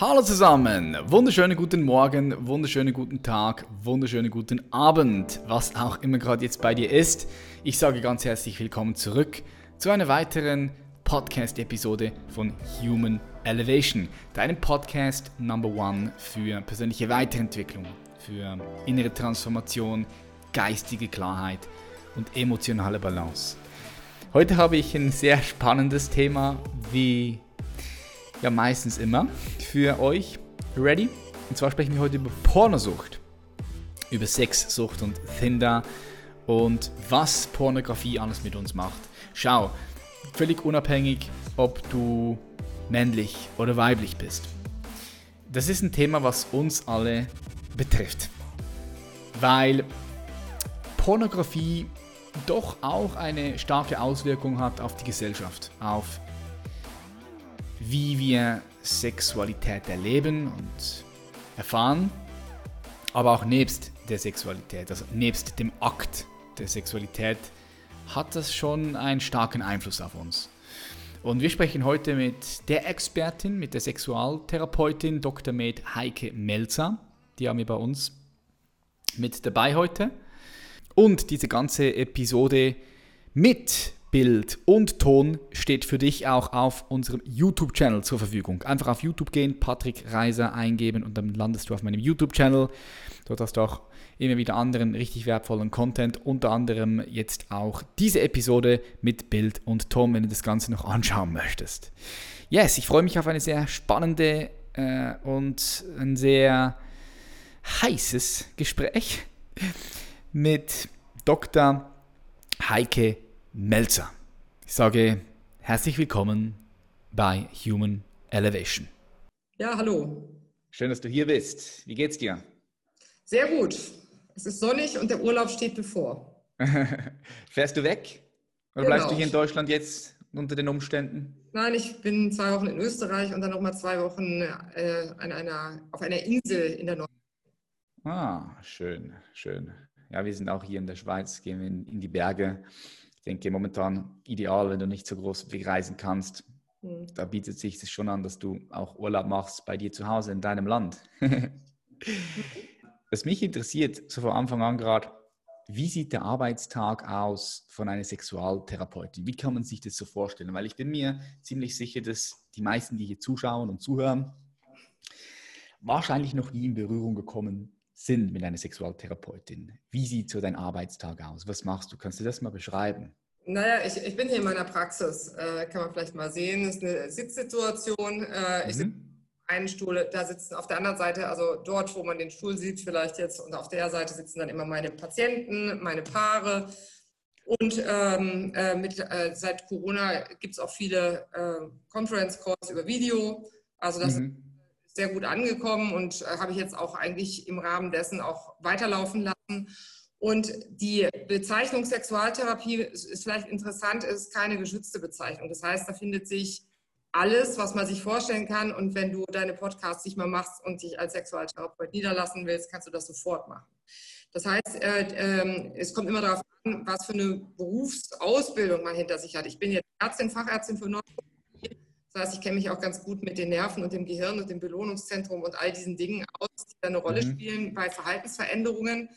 Hallo zusammen, wunderschönen guten Morgen, wunderschönen guten Tag, wunderschönen guten Abend, was auch immer gerade jetzt bei dir ist. Ich sage ganz herzlich willkommen zurück zu einer weiteren Podcast-Episode von Human Elevation, deinem Podcast Number One für persönliche Weiterentwicklung, für innere Transformation, geistige Klarheit und emotionale Balance. Heute habe ich ein sehr spannendes Thema, wie ja meistens immer, für euch. Ready? Und zwar sprechen wir heute über Pornosucht, über Sexsucht und Tinder und was Pornografie alles mit uns macht. Schau, völlig unabhängig, ob du männlich oder weiblich bist. Das ist ein Thema, was uns alle betrifft. Weil Pornografie doch auch eine starke Auswirkung hat auf die Gesellschaft, auf wie wir Sexualität erleben und erfahren, aber auch nebst der Sexualität, also nebst dem Akt der Sexualität, hat das schon einen starken Einfluss auf uns. Und wir sprechen heute mit der Expertin, mit der Sexualtherapeutin Dr. Med Heike Melzer. Die haben wir bei uns mit dabei heute. Und diese ganze Episode mit Bild und Ton steht für dich auch auf unserem YouTube-Channel zur Verfügung. Einfach auf YouTube gehen, Patrick Reiser eingeben und dann landest du auf meinem YouTube-Channel. Dort hast du auch immer wieder anderen richtig wertvollen Content, unter anderem jetzt auch diese Episode mit Bild und Ton, wenn du das Ganze noch anschauen möchtest. Yes, ich freue mich auf eine sehr spannende äh, und ein sehr heißes Gespräch mit Dr. Heike Melzer. Ich sage herzlich willkommen bei Human Elevation. Ja, hallo. Schön, dass du hier bist. Wie geht's dir? Sehr gut. Es ist sonnig und der Urlaub steht bevor. Fährst du weg? Oder genau. bleibst du hier in Deutschland jetzt unter den Umständen? Nein, ich bin zwei Wochen in Österreich und dann nochmal zwei Wochen äh, an einer, auf einer Insel in der Nordsee. Ah, schön, schön. Ja, wir sind auch hier in der Schweiz, gehen wir in, in die Berge ich denke, momentan ideal, wenn du nicht so groß reisen kannst. Mhm. Da bietet sich das schon an, dass du auch Urlaub machst bei dir zu Hause in deinem Land. Was mich interessiert, so von Anfang an gerade, wie sieht der Arbeitstag aus von einer Sexualtherapeutin? Wie kann man sich das so vorstellen? Weil ich bin mir ziemlich sicher, dass die meisten, die hier zuschauen und zuhören, wahrscheinlich noch nie in Berührung gekommen sind mit einer Sexualtherapeutin. Wie sieht so dein Arbeitstag aus? Was machst du? Kannst du das mal beschreiben? Naja, ich, ich bin hier in meiner Praxis, äh, kann man vielleicht mal sehen. Das ist eine Sitzsituation. Äh, ich mhm. sitze einen Stuhl, da sitzen auf der anderen Seite, also dort, wo man den Stuhl sieht, vielleicht jetzt, und auf der Seite sitzen dann immer meine Patienten, meine Paare. Und ähm, äh, mit, äh, seit Corona gibt es auch viele äh, Conference Calls über Video. Also das mhm sehr gut angekommen und äh, habe ich jetzt auch eigentlich im Rahmen dessen auch weiterlaufen lassen. Und die Bezeichnung Sexualtherapie ist vielleicht interessant, ist keine geschützte Bezeichnung. Das heißt, da findet sich alles, was man sich vorstellen kann. Und wenn du deine Podcasts nicht mehr machst und dich als Sexualtherapeut niederlassen willst, kannst du das sofort machen. Das heißt, äh, äh, es kommt immer darauf an, was für eine Berufsausbildung man hinter sich hat. Ich bin jetzt Ärztin, Fachärztin für Neurologie das heißt, ich kenne mich auch ganz gut mit den Nerven und dem Gehirn und dem Belohnungszentrum und all diesen Dingen aus, die eine Rolle mhm. spielen bei Verhaltensveränderungen.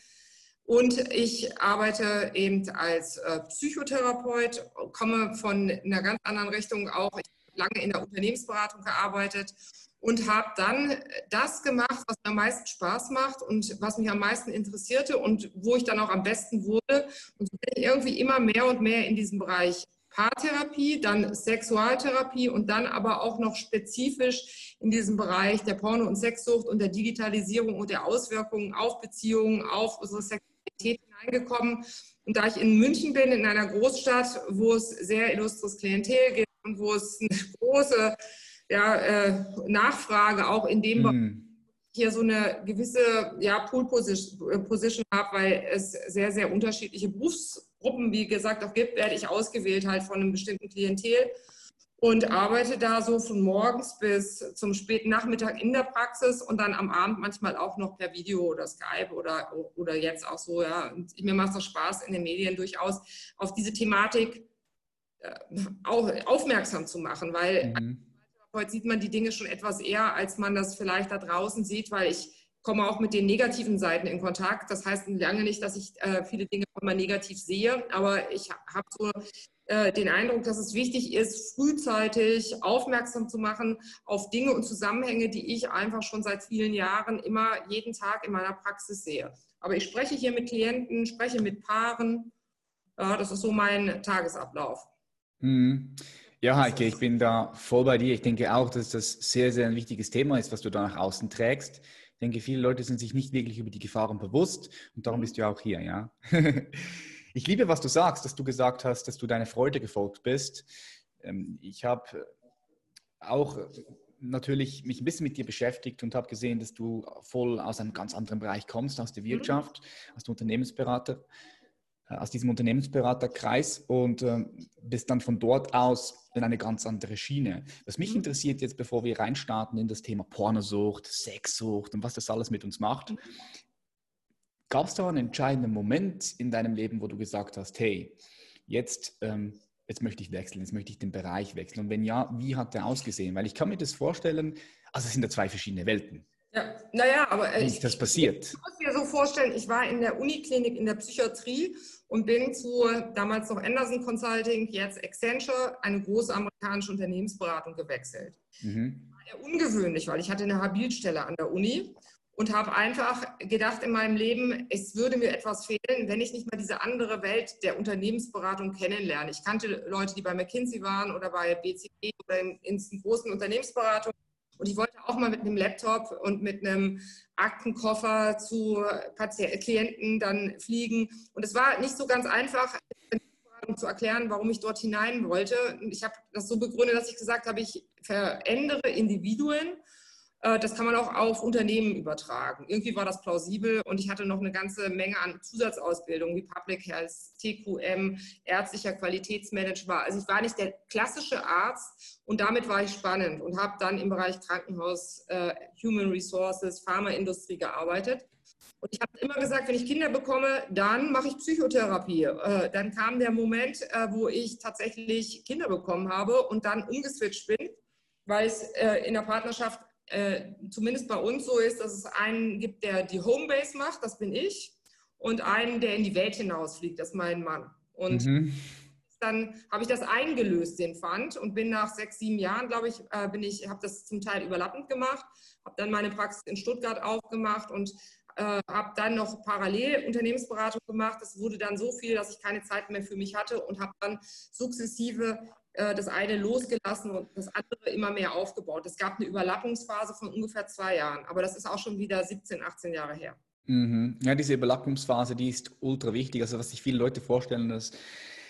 Und ich arbeite eben als äh, Psychotherapeut, komme von einer ganz anderen Richtung auch. Ich habe lange in der Unternehmensberatung gearbeitet und habe dann das gemacht, was mir am meisten Spaß macht und was mich am meisten interessierte und wo ich dann auch am besten wurde. Und so bin ich irgendwie immer mehr und mehr in diesem Bereich Paartherapie, dann Sexualtherapie und dann aber auch noch spezifisch in diesem Bereich der Porno- und Sexsucht und der Digitalisierung und der Auswirkungen auf Beziehungen, auf unsere Sexualität hineingekommen. Und da ich in München bin, in einer Großstadt, wo es sehr illustres Klientel gibt und wo es eine große ja, äh, Nachfrage auch in dem mm. hier so eine gewisse ja, Pool-Position habe, weil es sehr, sehr unterschiedliche Berufs Gruppen, wie gesagt, auch gibt, werde ich ausgewählt halt von einem bestimmten Klientel und arbeite da so von morgens bis zum späten Nachmittag in der Praxis und dann am Abend manchmal auch noch per Video oder Skype oder, oder jetzt auch so. Ja. Und mir macht es Spaß, in den Medien durchaus auf diese Thematik äh, auch aufmerksam zu machen, weil mhm. Heute sieht man die Dinge schon etwas eher, als man das vielleicht da draußen sieht, weil ich komme auch mit den negativen Seiten in Kontakt. Das heißt lange nicht, dass ich äh, viele Dinge immer negativ sehe, aber ich habe so äh, den Eindruck, dass es wichtig ist, frühzeitig aufmerksam zu machen auf Dinge und Zusammenhänge, die ich einfach schon seit vielen Jahren immer jeden Tag in meiner Praxis sehe. Aber ich spreche hier mit Klienten, spreche mit Paaren. Ja, das ist so mein Tagesablauf. Mhm. Ja, Heike, ich bin da voll bei dir. Ich denke auch, dass das sehr, sehr ein wichtiges Thema ist, was du da nach außen trägst. Ich denke, viele Leute sind sich nicht wirklich über die Gefahren bewusst und darum bist du ja auch hier, ja. ich liebe, was du sagst, dass du gesagt hast, dass du deine Freude gefolgt bist. Ähm, ich habe auch natürlich mich ein bisschen mit dir beschäftigt und habe gesehen, dass du voll aus einem ganz anderen Bereich kommst, aus der mhm. Wirtschaft, mhm. aus der Unternehmensberater. Äh, aus diesem Unternehmensberaterkreis und bist dann von dort aus in eine ganz andere Schiene. Was mich mhm. interessiert jetzt, bevor wir reinstarten in das Thema Pornosucht, Sexsucht und was das alles mit uns macht, mhm. gab es da einen entscheidenden Moment in deinem Leben, wo du gesagt hast, hey, jetzt, ähm, jetzt möchte ich wechseln, jetzt möchte ich den Bereich wechseln. Und wenn ja, wie hat der ausgesehen? Weil ich kann mir das vorstellen, also es sind ja zwei verschiedene Welten. Ja, naja, aber äh, ist das passiert? Ich, ich muss mir so vorstellen, ich war in der Uniklinik in der Psychiatrie und bin zu damals noch Anderson Consulting, jetzt Accenture, eine große amerikanische Unternehmensberatung gewechselt. Mhm. War ja ungewöhnlich, weil ich hatte eine Habilstelle an der Uni und habe einfach gedacht in meinem Leben, es würde mir etwas fehlen, wenn ich nicht mal diese andere Welt der Unternehmensberatung kennenlerne. Ich kannte Leute, die bei McKinsey waren oder bei BCG oder in, in großen Unternehmensberatungen und ich wollte auch mal mit einem Laptop und mit einem Aktenkoffer zu Patient Klienten dann fliegen. Und es war nicht so ganz einfach zu erklären, warum ich dort hinein wollte. Ich habe das so begründet, dass ich gesagt habe, ich verändere Individuen das kann man auch auf Unternehmen übertragen. Irgendwie war das plausibel und ich hatte noch eine ganze Menge an Zusatzausbildungen wie Public Health, TQM, ärztlicher Qualitätsmanager. Also ich war nicht der klassische Arzt und damit war ich spannend und habe dann im Bereich Krankenhaus, äh, Human Resources, Pharmaindustrie gearbeitet. Und ich habe immer gesagt, wenn ich Kinder bekomme, dann mache ich Psychotherapie. Äh, dann kam der Moment, äh, wo ich tatsächlich Kinder bekommen habe und dann umgeswitcht bin, weil es äh, in der Partnerschaft äh, zumindest bei uns so ist, dass es einen gibt, der die Homebase macht, das bin ich, und einen, der in die Welt hinausfliegt, das ist mein Mann. Und mhm. dann habe ich das eingelöst, den Pfand, und bin nach sechs, sieben Jahren, glaube ich, äh, bin ich, habe das zum Teil überlappend gemacht, habe dann meine Praxis in Stuttgart aufgemacht und äh, habe dann noch parallel Unternehmensberatung gemacht. Das wurde dann so viel, dass ich keine Zeit mehr für mich hatte und habe dann sukzessive äh, das eine losgelassen und das andere immer mehr aufgebaut. Es gab eine Überlappungsphase von ungefähr zwei Jahren, aber das ist auch schon wieder 17, 18 Jahre her. Mhm. Ja, diese Überlappungsphase, die ist ultra wichtig. Also was sich viele Leute vorstellen, dass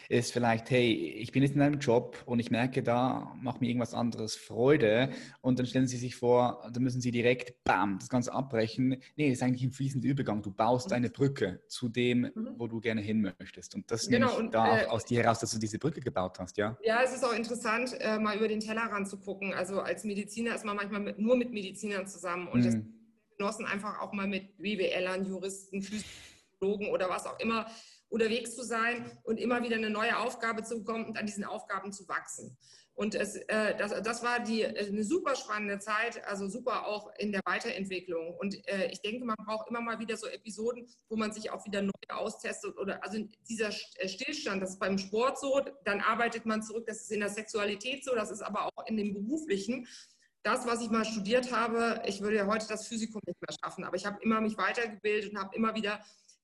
ist vielleicht, hey, ich bin jetzt in einem Job und ich merke, da macht mir irgendwas anderes Freude und dann stellen Sie sich vor, da müssen Sie direkt, bam, das Ganze abbrechen. Nee, das ist eigentlich ein fließender Übergang. Du baust eine Brücke zu dem, mhm. wo du gerne hin möchtest. Und das genau, nehme ich da äh, aus dir heraus, dass du diese Brücke gebaut hast, ja? Ja, es ist auch interessant, äh, mal über den Tellerrand zu gucken. Also als Mediziner ist man manchmal mit, nur mit Medizinern zusammen und mhm. das genossen einfach auch mal mit BWLern, Juristen, Physiologen oder was auch immer unterwegs zu sein und immer wieder eine neue Aufgabe zu bekommen und an diesen Aufgaben zu wachsen. Und es, äh, das, das war die, äh, eine super spannende Zeit, also super auch in der Weiterentwicklung. Und äh, ich denke, man braucht immer mal wieder so Episoden, wo man sich auch wieder neu austestet. Oder also dieser äh, Stillstand, das ist beim Sport so, dann arbeitet man zurück, das ist in der Sexualität so, das ist aber auch in dem Beruflichen. Das, was ich mal studiert habe, ich würde ja heute das Physikum nicht mehr schaffen, aber ich habe immer mich weitergebildet und habe immer wieder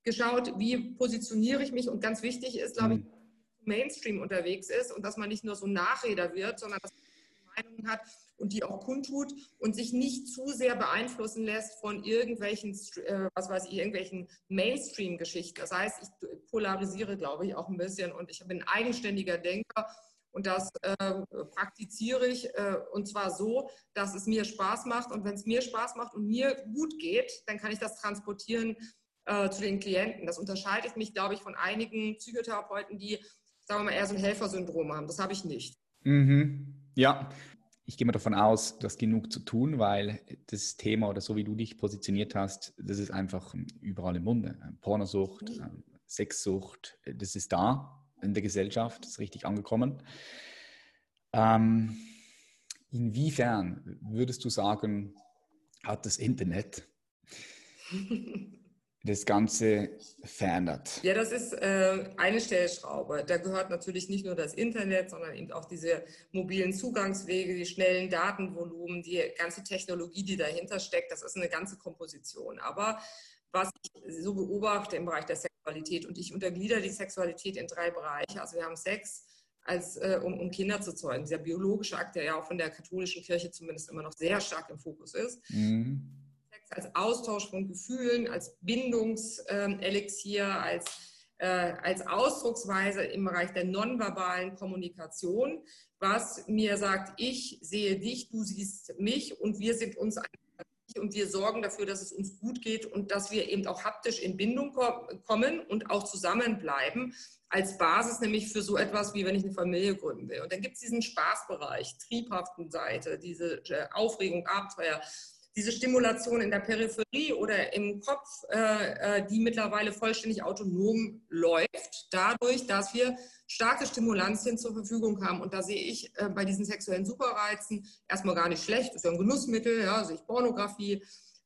geschaut, wie positioniere ich mich und ganz wichtig ist, glaube ich, mhm. Mainstream unterwegs ist und dass man nicht nur so Nachreder wird, sondern dass man Meinungen hat und die auch kundtut und sich nicht zu sehr beeinflussen lässt von irgendwelchen, äh, was weiß ich, irgendwelchen Mainstream-Geschichten. Das heißt, ich polarisiere, glaube ich, auch ein bisschen und ich bin ein eigenständiger Denker und das äh, praktiziere ich äh, und zwar so, dass es mir Spaß macht und wenn es mir Spaß macht und mir gut geht, dann kann ich das transportieren äh, zu den Klienten. Das unterscheidet mich, glaube ich, von einigen Psychotherapeuten, die, sagen wir mal, eher so ein Helfersyndrom haben. Das habe ich nicht. Mhm. Ja, ich gehe mal davon aus, du hast genug zu tun, weil das Thema oder so wie du dich positioniert hast, das ist einfach überall im Munde. Pornosucht, mhm. Sexsucht, das ist da in der Gesellschaft, das ist richtig angekommen. Ähm, Inwiefern würdest du sagen, hat das Internet das Ganze verändert? Ja, das ist äh, eine Stellschraube. Da gehört natürlich nicht nur das Internet, sondern eben auch diese mobilen Zugangswege, die schnellen Datenvolumen, die ganze Technologie, die dahinter steckt. Das ist eine ganze Komposition. Aber was ich so beobachte im Bereich der Sexualität, und ich unterglieder die Sexualität in drei Bereiche. Also wir haben Sex, als, äh, um, um, Kinder zu zeugen. Dieser biologische Akt, der ja auch von der katholischen Kirche zumindest immer noch sehr stark im Fokus ist. Mhm als Austausch von Gefühlen, als Bindungselixier, als, äh, als Ausdrucksweise im Bereich der nonverbalen Kommunikation, was mir sagt, ich sehe dich, du siehst mich und wir sind uns und wir sorgen dafür, dass es uns gut geht und dass wir eben auch haptisch in Bindung kommen und auch zusammenbleiben als Basis nämlich für so etwas, wie wenn ich eine Familie gründen will. Und dann gibt es diesen Spaßbereich, triebhaften Seite, diese äh, Aufregung, Abenteuer, diese Stimulation in der Peripherie oder im Kopf, äh, äh, die mittlerweile vollständig autonom läuft, dadurch, dass wir starke Stimulantien zur Verfügung haben. Und da sehe ich äh, bei diesen sexuellen Superreizen erstmal gar nicht schlecht. Das ist ja ein Genussmittel, ja, sehe ich Pornografie,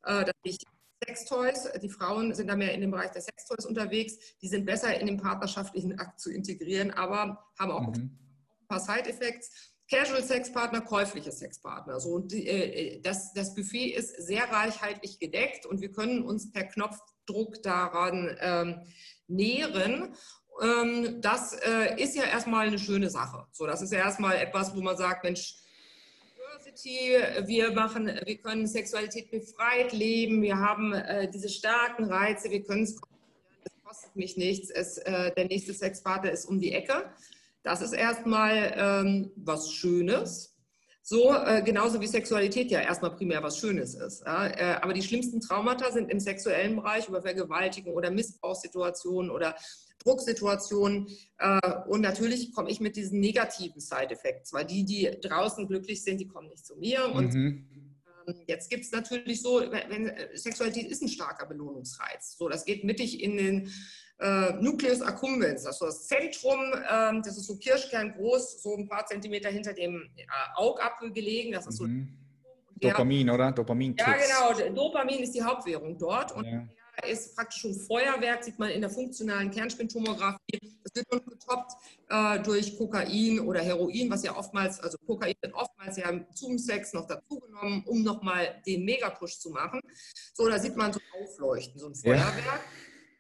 äh, da sehe ich Sextoys. Die Frauen sind da mehr in dem Bereich der Sextoys unterwegs. Die sind besser in den partnerschaftlichen Akt zu integrieren, aber haben auch mhm. ein paar Side-Effects. Casual-Sexpartner, käufliche Sexpartner. So, und äh, das, das Buffet ist sehr reichhaltig gedeckt und wir können uns per Knopfdruck daran ähm, nähren. Ähm, das äh, ist ja erstmal eine schöne Sache. So, das ist ja erstmal etwas, wo man sagt, Mensch, wir machen, wir können Sexualität befreit leben, wir haben äh, diese starken Reize, wir können es, es kostet mich nichts, es, äh, der nächste Sexpartner ist um die Ecke. Das ist erstmal ähm, was Schönes. So, äh, genauso wie Sexualität ja erstmal primär was Schönes ist. Ja? Äh, aber die schlimmsten Traumata sind im sexuellen Bereich über Vergewaltigung oder Missbrauchssituationen oder Drucksituationen. Äh, und natürlich komme ich mit diesen negativen Side-Effects, weil die, die draußen glücklich sind, die kommen nicht zu mir. Und mhm. ähm, jetzt gibt es natürlich so, wenn, Sexualität ist ein starker Belohnungsreiz. So, das geht mittig in den äh, Nucleus accumbens, also das Zentrum, äh, das ist so Kirschkern groß, so ein paar Zentimeter hinter dem äh, Augapfel gelegen. Das ist mhm. so Dopamin, oder? Dopamin. Ja, genau. Dopamin ist die Hauptwährung dort. Und ja. ist praktisch schon Feuerwerk, sieht man in der funktionalen Kernspintomographie. Das wird nun getoppt äh, durch Kokain oder Heroin, was ja oftmals, also Kokain wird oftmals ja zum Sex noch dazugenommen, um nochmal den Megapush zu machen. So, da sieht man so aufleuchten, so ein Feuerwerk. Ja.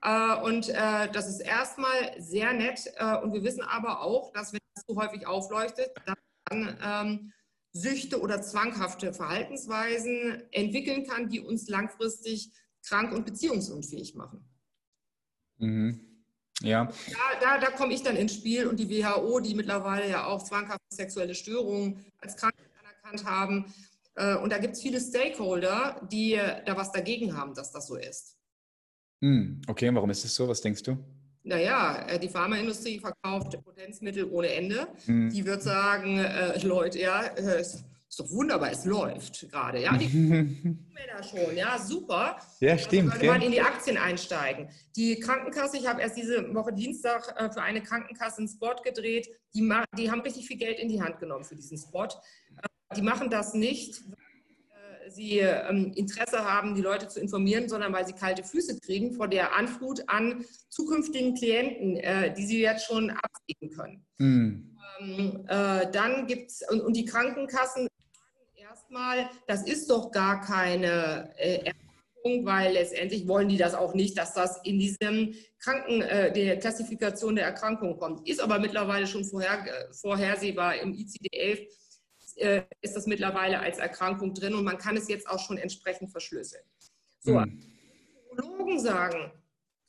Äh, und äh, das ist erstmal sehr nett. Äh, und wir wissen aber auch, dass wenn das so häufig aufleuchtet, dann ähm, Süchte oder zwanghafte Verhaltensweisen entwickeln kann, die uns langfristig krank und beziehungsunfähig machen. Mhm. Ja. Da, da, da komme ich dann ins Spiel und die WHO, die mittlerweile ja auch zwanghafte sexuelle Störungen als Krankheit anerkannt haben. Und da gibt es viele Stakeholder, die da was dagegen haben, dass das so ist. Hm, okay, warum ist es so? Was denkst du? Naja, äh, die Pharmaindustrie verkauft Potenzmittel ohne Ende. Hm. Die wird sagen, äh, Leute, ja, äh, ist, ist doch wunderbar, es läuft gerade. Ja, die da schon, ja, super. Ja, stimmt. Also, mal in die Aktien einsteigen. Die Krankenkasse, ich habe erst diese Woche Dienstag äh, für eine Krankenkasse einen Spot gedreht. Die, die haben richtig viel Geld in die Hand genommen für diesen Spot. Äh, die machen das nicht, sie ähm, Interesse haben, die Leute zu informieren, sondern weil sie kalte Füße kriegen vor der Anflut an zukünftigen Klienten, äh, die sie jetzt schon absehen können. Mhm. Ähm, äh, dann gibt es, und, und, die Krankenkassen sagen erstmal, das ist doch gar keine äh, Erkrankung, weil letztendlich wollen die das auch nicht, dass das in diesem Kranken, äh, der Klassifikation der Erkrankung kommt. Ist aber mittlerweile schon vorher, äh, vorhersehbar im ICD-11 äh, ist das mittlerweile als Erkrankung drin und man kann es jetzt auch schon entsprechend verschlüsseln. So, mhm. Psychologen sagen,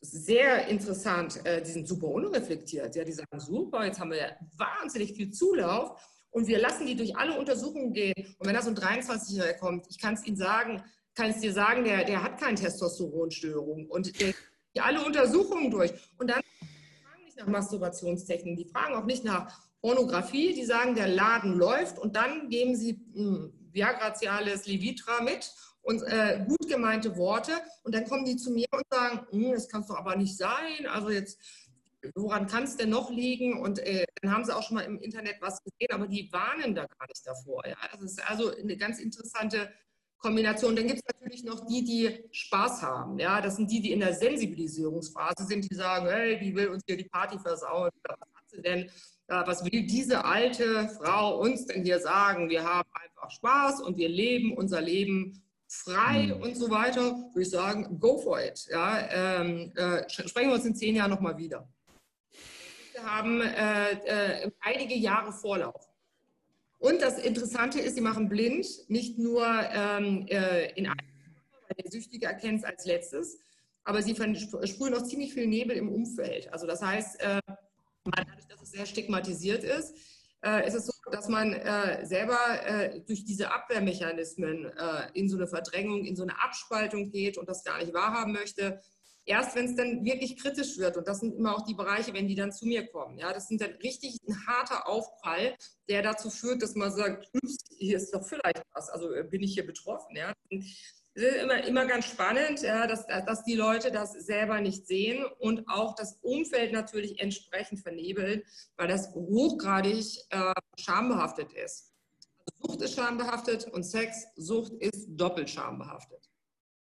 ist sehr interessant, äh, die sind super unreflektiert. Ja, die sagen, super, jetzt haben wir wahnsinnig viel Zulauf und wir lassen die durch alle Untersuchungen gehen. Und wenn da so ein 23-Jähriger kommt, ich kann es Ihnen sagen, kann es dir sagen, der, der hat keine Testosteronstörung und der die alle Untersuchungen durch. Und dann fragen nicht nach Masturbationstechniken, die fragen auch nicht nach Pornografie, die sagen, der Laden läuft und dann geben sie mh, hm, Viagra Cialis Levitra mit und äh, gut gemeinte Worte und dann kommen die zu mir und sagen, hm, das kann es doch aber nicht sein, also jetzt woran kann es denn noch liegen? Und äh, dann haben sie auch schon mal im Internet was gesehen, aber die warnen da gar nicht davor. Ja? Das ist also eine ganz interessante Kombination. Dann gibt es natürlich noch die, die Spaß haben. Ja? Das sind die, die in der Sensibilisierungsphase sind, die sagen, hey, die will uns hier die Party versauen. Was hat sie denn? Was will diese alte Frau uns denn hier sagen? Wir haben einfach Spaß und wir leben unser Leben frei mhm. und so weiter. Würde ich sagen, go for it. Ja? Ähm, äh, sprechen wir uns in zehn Jahren nochmal wieder. Wir haben äh, äh, einige Jahre Vorlauf. Und das Interessante ist, sie machen blind, nicht nur ähm, äh, in einem, weil der Süchtige erkennt es als letztes, aber sie sprühen auch ziemlich viel Nebel im Umfeld. Also das heißt, dadurch, dass es sehr stigmatisiert ist, äh, ist es so, dass man äh, selber äh, durch diese Abwehrmechanismen äh, in so eine Verdrängung, in so eine Abspaltung geht und das gar nicht wahrhaben möchte. Erst wenn es dann wirklich kritisch wird, und das sind immer auch die Bereiche, wenn die dann zu mir kommen, ja, das sind dann richtig ein harter Aufprall, der dazu führt, dass man sagt, ups, hier ist doch vielleicht was, also äh, bin ich hier betroffen, ja ist immer, immer ganz spannend, ja, dass, dass die Leute das selber nicht sehen und auch das Umfeld natürlich entsprechend vernebeln, weil das hochgradig äh, schambehaftet ist. Also Sucht ist schambehaftet und Sex, Sucht ist doppelt schambehaftet.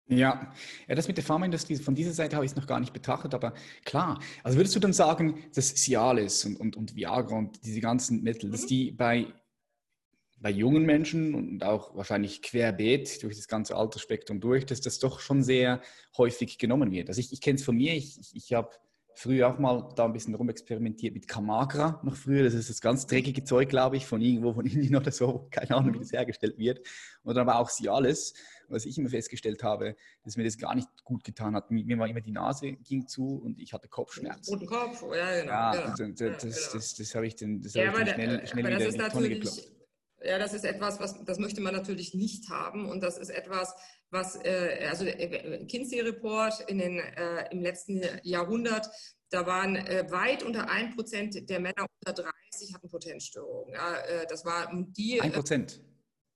Ja. ja, das mit der Pharmaindustrie, von dieser Seite habe ich es noch gar nicht betrachtet, aber klar. Also würdest du dann sagen, dass Cialis und, und, und Viagra und diese ganzen Mittel, mhm. dass die bei bei jungen Menschen und auch wahrscheinlich querbeet durch das ganze Altersspektrum durch, dass das doch schon sehr häufig genommen wird. Also ich, ich kenne es von mir, ich, ich, ich habe früher auch mal da ein bisschen rumexperimentiert mit Kamagra noch früher. Das ist das ganz dreckige Zeug, glaube ich, von irgendwo von Indien oder so. Keine Ahnung, wie das hergestellt wird. Und dann aber auch Cialis, was ich immer festgestellt habe, dass mir das gar nicht gut getan hat. Mir war immer die Nase ging zu und ich hatte Kopfschmerzen. Roten Kopf, ja, genau. Ja, genau. Das, das, das, genau. das, das habe ich dann, das ja, hab ich dann schnell, schnell wieder in die Tonne geklopft ja, das ist etwas, was, das möchte man natürlich nicht haben. Und das ist etwas, was, äh, also äh, Kinsey Report in den, äh, im letzten Jahrhundert, da waren äh, weit unter ein Prozent der Männer unter 30 hatten Potenzstörungen. Ja, äh, das war die. Ein Prozent.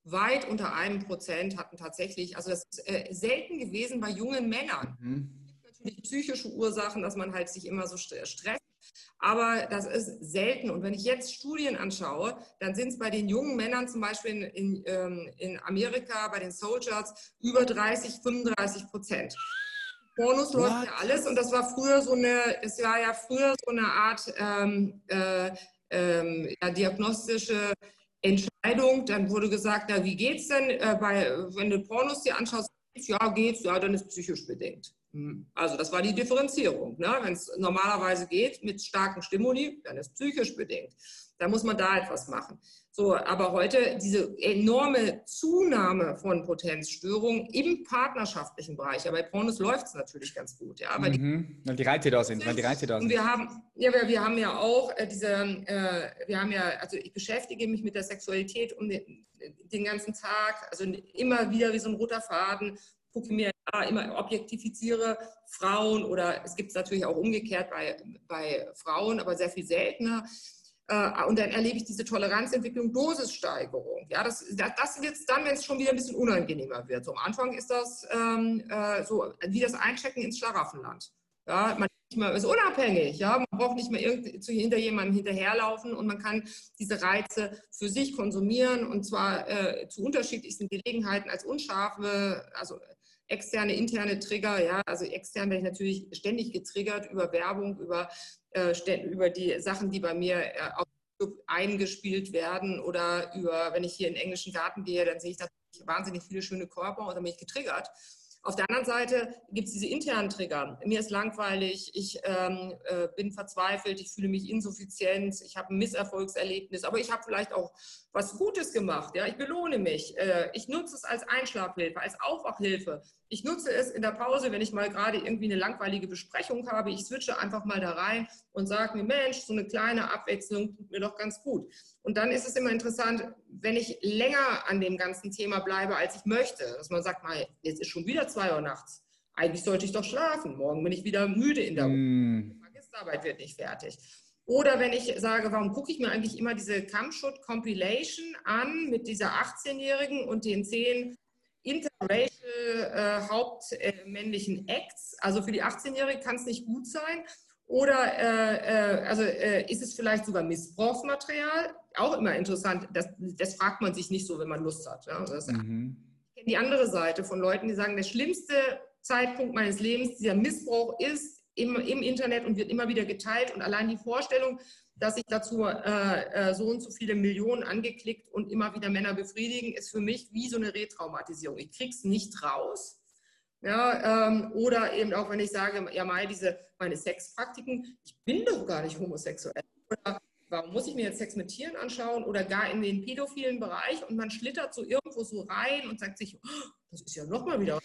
weit unter einem Prozent hatten tatsächlich, also das ist äh, selten gewesen bei jungen Männern. Mhm. Natürlich psychische Ursachen, dass man halt sich immer so stresst aber das ist selten. Und wenn ich jetzt Studien anschaue, dann sind es bei den jungen Männern zum Beispiel in, in, ähm, in Amerika, bei den Soldiers, über 30, 35 Prozent. Pornos What? läuft ja alles und das war früher so eine, es war ja früher so eine Art ähm, äh, ähm, ja, diagnostische Entscheidung. Dann wurde gesagt, na, wie geht's denn äh, bei, wenn du Pornos dir anschaust, ja, geht's, ja, dann ist psychisch bedingt. Also das war die Differenzierung. Ne? Wenn es normalerweise geht mit starken Stimuli, dann ist psychisch bedingt. Da muss man da etwas machen. So, aber heute diese enorme Zunahme von Potenzstörungen im partnerschaftlichen Bereich. Aber bei Pornos läuft es natürlich ganz gut. Ja, weil, mhm. die, weil die Reize da sind. Weil die Reize da sind. Und wir haben, ja, wir, wir haben ja auch äh, diese, äh, wir haben ja, also ich beschäftige mich mit der Sexualität um den, den ganzen Tag, also immer wieder wie so ein roter Faden gucke mir immer objektifiziere Frauen oder es gibt es natürlich auch umgekehrt bei, bei Frauen, aber sehr viel seltener. Äh, und dann erlebe ich diese Toleranzentwicklung, Dosissteigerung. Ja, das, das wird dann, wenn es schon wieder ein bisschen unangenehmer wird. So, am Anfang ist das ähm, äh, so wie das Einchecken ins Schlaraffenland. Ja, man ist unabhängig, ja, man braucht nicht mehr hinter jemandem hinterherlaufen und man kann diese Reize für sich konsumieren und zwar äh, zu unterschiedlichsten Gelegenheiten als unscharfe, also externe, interne Trigger, ja, also extern werde ich natürlich ständig getriggert über Werbung, über, äh, über die Sachen, die bei mir äh, auf YouTube eingespielt werden oder über, wenn ich hier in den englischen Garten gehe, dann sehe ich natürlich wahnsinnig viele schöne Körper und dann bin ich getriggert. Auf der anderen Seite gibt es diese internen Trigger. Mir ist langweilig, ich ähm, äh, bin verzweifelt, ich fühle mich insuffizient, ich habe ein Misserfolgserlebnis, aber ich habe vielleicht auch was Gutes gemacht. Ja? Ich belohne mich. Äh, ich nutze es als Einschlafhilfe, als Aufwachhilfe. Ich nutze es in der Pause, wenn ich mal gerade irgendwie eine langweilige Besprechung habe. Ich switche einfach mal da rein und sage mir, Mensch, so eine kleine Abwechslung tut mir doch ganz gut. Und dann ist es immer interessant, wenn ich länger an dem ganzen Thema bleibe, als ich möchte, dass man sagt, mal, jetzt ist schon wieder zwei Uhr nachts. Eigentlich sollte ich doch schlafen. Morgen bin ich wieder müde in der mm. Die Magisterarbeit wird nicht fertig. Oder wenn ich sage, warum gucke ich mir eigentlich immer diese Camshot Compilation an mit dieser 18-Jährigen und den zehn interracial äh, hauptmännlichen Acts? Also für die 18-Jährige kann es nicht gut sein. Oder äh, äh, also äh, ist es vielleicht sogar Missbrauchsmaterial? Auch immer interessant. Das, das fragt man sich nicht so, wenn man Lust hat. Ja? Das, mhm. Die andere Seite von Leuten, die sagen, der schlimmste Zeitpunkt meines Lebens, dieser Missbrauch ist im, im Internet und wird immer wieder geteilt. Und allein die Vorstellung, dass sich dazu äh, äh, so und so viele Millionen angeklickt und immer wieder Männer befriedigen, ist für mich wie so eine Retraumatisierung. Ich krieg's nicht raus. Ja, ähm, oder eben auch, wenn ich sage, ja, mal diese, meine Sexpraktiken, ich bin doch gar nicht homosexuell. Oder warum muss ich mir jetzt Sex mit Tieren anschauen oder gar in den pädophilen Bereich und man schlittert so irgendwo so rein und sagt sich, oh, das ist ja nochmal wieder.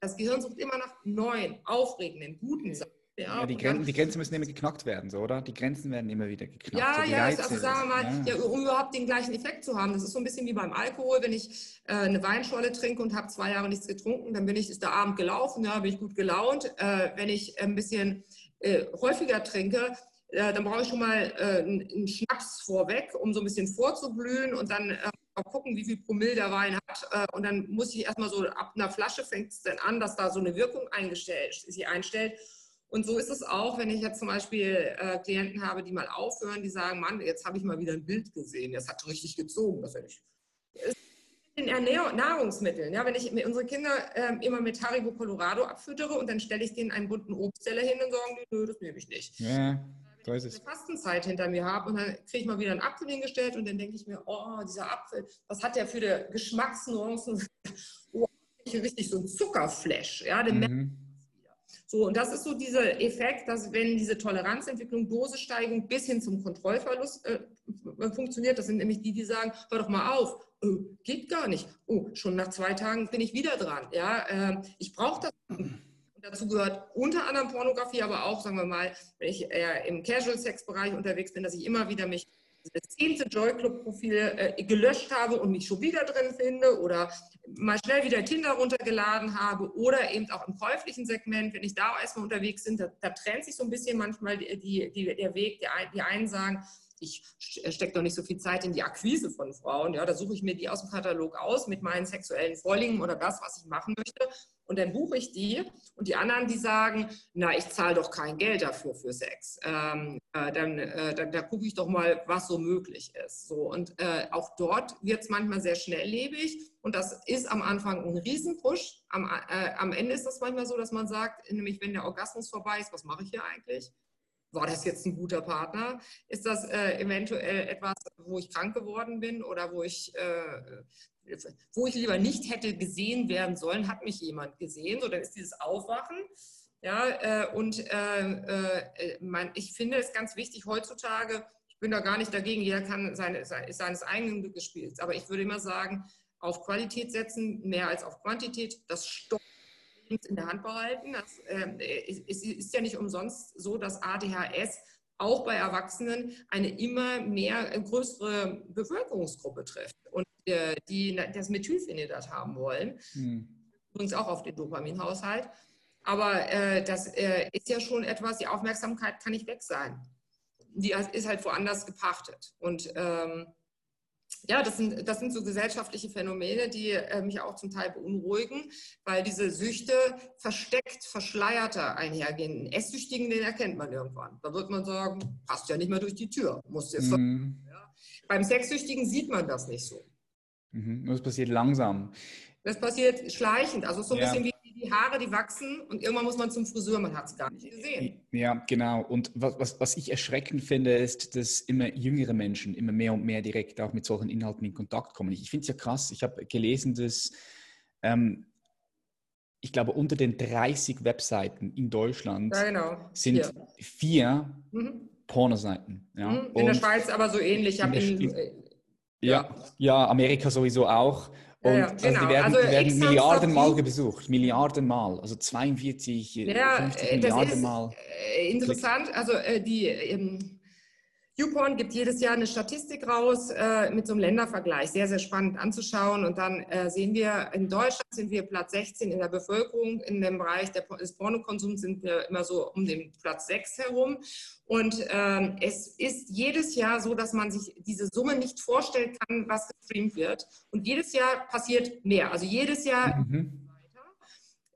Das Gehirn sucht immer nach neuen, aufregenden, guten Sachen. Ja, ja die, Gren die, Grenzen müssen immer geknackt werden, so, oder? Die Grenzen werden immer wieder geknackt. Ja, so ja, also sagen wir mal, ja. ja. um überhaupt den gleichen Effekt zu haben. Das ist so ein bisschen wie beim Alkohol. Wenn ich äh, eine Weinschorle trinke und habe zwei Jahre nichts getrunken, dann bin ich, ist der Abend gelaufen, ja, bin ich gut gelaunt. Äh, wenn ich ein bisschen äh, häufiger trinke, äh, dann brauche ich schon mal äh, einen Schnaps vorweg, um so ein bisschen vorzublühen und dann äh, gucken, wie viel Promille der Wein hat. und dann muss ich erstmal so ab einer Flasche fängt es dann an, dass da so eine Wirkung eingestellt, sich einstellt. Und so ist es auch, wenn ich jetzt zum Beispiel äh, Klienten habe, die mal aufhören, die sagen, Mann, jetzt habe ich mal wieder ein Bild gesehen, das hat richtig gezogen. Das ich. In Ernährung, Nahrungsmitteln, ja, wenn ich unsere Kinder äh, immer mit Haribo Colorado abfüttere und dann stelle ich denen einen bunten Obstteller hin, dann sagen die, nö, das nehme ich nicht. Ja, so ist es. Ich eine Fastenzeit hinter mir habe und dann kriege ich mal wieder einen Apfel hingestellt und dann denke ich mir, oh, dieser Apfel, was hat der für die Geschmacksnuancen? Oh, ich richtig so ein Zuckerflash, ja, den mhm. So, und das ist so dieser Effekt, dass wenn diese Toleranzentwicklung, Dosissteigung bis hin zum Kontrollverlust äh, funktioniert, das sind nämlich die, die sagen, hör doch mal auf, oh, geht gar nicht. Oh, schon nach zwei Tagen bin ich wieder dran. Ja, äh, ich brauche das. Und dazu gehört unter anderem Pornografie, aber auch, sagen wir mal, wenn ich eher im Casual-Sex-Bereich unterwegs bin, dass ich immer wieder mich das zehnte Joy Club Profil äh, gelöscht habe und mich schon wieder drin finde oder mal schnell wieder Tinder runtergeladen habe oder eben auch im käuflichen Segment, wenn ich da erstmal unterwegs bin, da, da trennt sich so ein bisschen manchmal die, die, der Weg. Die, einen sagen, ich stecke doch nicht so viel Zeit in die Akquise von Frauen. Ja, da suche ich mir die aus dem Katalog aus mit meinen sexuellen Vorlieben oder das, was ich machen möchte und dann buche ich die. Und die anderen, die sagen, na, ich zahle doch kein Geld dafür für Sex. Ähm, äh, dann, äh, da, da gucke ich doch mal, was so möglich ist. So, und äh, auch dort wird es manchmal sehr schnelllebig. Und das ist am Anfang ein Riesenpush. Am, äh, am Ende ist das manchmal so, dass man sagt, nämlich wenn der Orgasmus vorbei ist, was mache ich hier eigentlich? War das jetzt ein guter Partner? Ist das äh, eventuell etwas, wo ich krank geworden bin oder wo ich äh, wo ich lieber nicht hätte gesehen werden sollen, hat mich jemand gesehen. So, dann ist dieses Aufwachen. Ja, äh, und äh, äh, man, ich finde es ganz wichtig heutzutage, ich bin da gar nicht dagegen, jeder kann seine, seines eigenen Glückes spielen. Aber ich würde immer sagen, auf Qualität setzen, mehr als auf Quantität, das Stopp in der Hand behalten. Das äh, ist, ist ja nicht umsonst so, dass ADHS auch bei Erwachsenen eine immer mehr äh, größere Bevölkerungsgruppe trifft und äh, die das Methylphenidat haben wollen. Hm. Übrigens auch auf den Dopaminhaushalt. Aber äh, das äh, ist ja schon etwas, die Aufmerksamkeit kann nicht weg sein. Die ist halt woanders gepachtet. Und ähm, ja, das sind, das sind so gesellschaftliche Phänomene, die äh, mich auch zum Teil beunruhigen, weil diese Süchte versteckt, verschleierter einhergehen. Einen Esssüchtigen, den erkennt man irgendwann. Da wird man sagen, passt ja nicht mehr durch die Tür. Muss jetzt mhm. ja. Beim Sexsüchtigen sieht man das nicht so. Mhm. Das passiert langsam. Das passiert schleichend. Also so ein ja. bisschen wie die Haare, die wachsen und irgendwann muss man zum Friseur, man hat es gar nicht gesehen. Ja, genau. Und was, was, was ich erschreckend finde, ist, dass immer jüngere Menschen immer mehr und mehr direkt auch mit solchen Inhalten in Kontakt kommen. Ich finde es ja krass. Ich habe gelesen, dass ähm, ich glaube, unter den 30 Webseiten in Deutschland ja, genau. sind vier, vier mhm. Pornoseiten. Ja? Mhm. In der Schweiz aber so ähnlich. In in, in, äh, ja, ja, Amerika sowieso auch. Und ja, also genau. die werden, also die werden Milliardenmal besucht, Milliardenmal, also 42, ja, 50 äh, Milliarden Mal. Äh, interessant, also äh, die ähm, YouPorn gibt jedes Jahr eine Statistik raus äh, mit so einem Ländervergleich, sehr, sehr spannend anzuschauen. Und dann äh, sehen wir, in Deutschland sind wir Platz 16 in der Bevölkerung. In dem Bereich der, des Pornokonsums sind wir immer so um den Platz 6 herum. Und ähm, es ist jedes Jahr so, dass man sich diese Summe nicht vorstellen kann, was gestreamt wird. Und jedes Jahr passiert mehr. Also jedes Jahr mhm.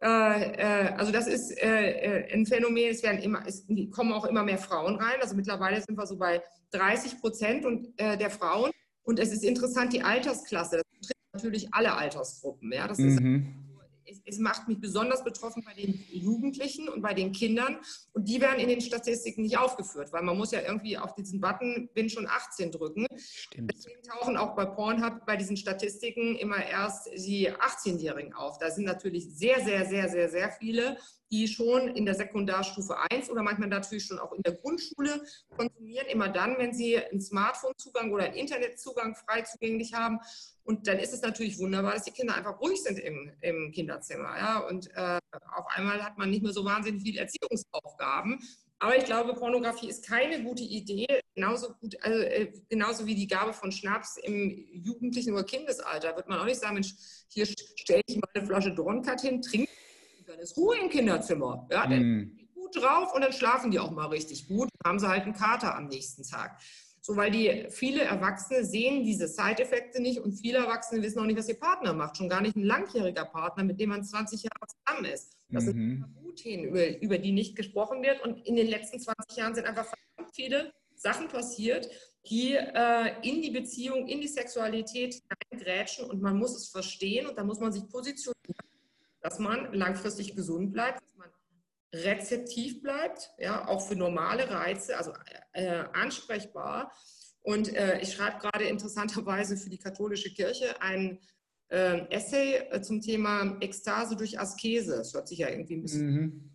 Äh, also das ist ein Phänomen, es werden immer, es kommen auch immer mehr Frauen rein. Also mittlerweile sind wir so bei 30 Prozent und, der Frauen. Und es ist interessant, die Altersklasse, das betrifft natürlich alle Altersgruppen. Ja? Das ist mhm es, es, macht mich besonders betroffen bei den Jugendlichen und bei den Kindern. Und die werden in den Statistiken nicht aufgeführt, weil man muss ja irgendwie auf diesen Button bin schon 18 drücken. Stimmt. Deswegen tauchen auch bei Pornhub bei diesen Statistiken immer erst die 18-Jährigen auf. Da sind natürlich sehr, sehr, sehr, sehr, sehr viele die schon in der Sekundarstufe 1 oder manchmal natürlich schon auch in der Grundschule konsumieren, immer dann, wenn sie einen Smartphone-Zugang oder einen Internetzugang frei zugänglich haben. Und dann ist es natürlich wunderbar, dass die Kinder einfach ruhig sind im, im Kinderzimmer. Ja? Und äh, auf einmal hat man nicht mehr so wahnsinnig viele Erziehungsaufgaben. Aber ich glaube, Pornografie ist keine gute Idee, genauso, gut, also, äh, genauso wie die Gabe von Schnaps im jugendlichen oder Kindesalter. Wird man auch nicht sagen, Mensch, hier stelle ich mal eine Flasche Dronkat hin, trinke dann ist Ruhe im Kinderzimmer. Ja, dann mm. gut drauf und dann schlafen die auch mal richtig gut. Dann haben sie halt einen Kater am nächsten Tag. So, weil die viele Erwachsene sehen diese Side-Effekte nicht und viele Erwachsene wissen auch nicht, was ihr Partner macht. Schon gar nicht ein langjähriger Partner, mit dem man 20 Jahre zusammen ist. Das mhm. sind Tabuthemen, über, über die nicht gesprochen wird. Und in den letzten 20 Jahren sind einfach viele Sachen passiert, die äh, in die Beziehung, in die Sexualität hineingrätschen und man muss es verstehen und da muss man sich positionieren dass man langfristig gesund bleibt, dass man rezeptiv bleibt, ja, auch für normale Reize, also äh, ansprechbar. Und äh, ich schreibe gerade interessanterweise für die katholische Kirche ein äh, Essay äh, zum Thema Ekstase durch Askese. Das hört sich ja irgendwie ein bisschen. Mhm.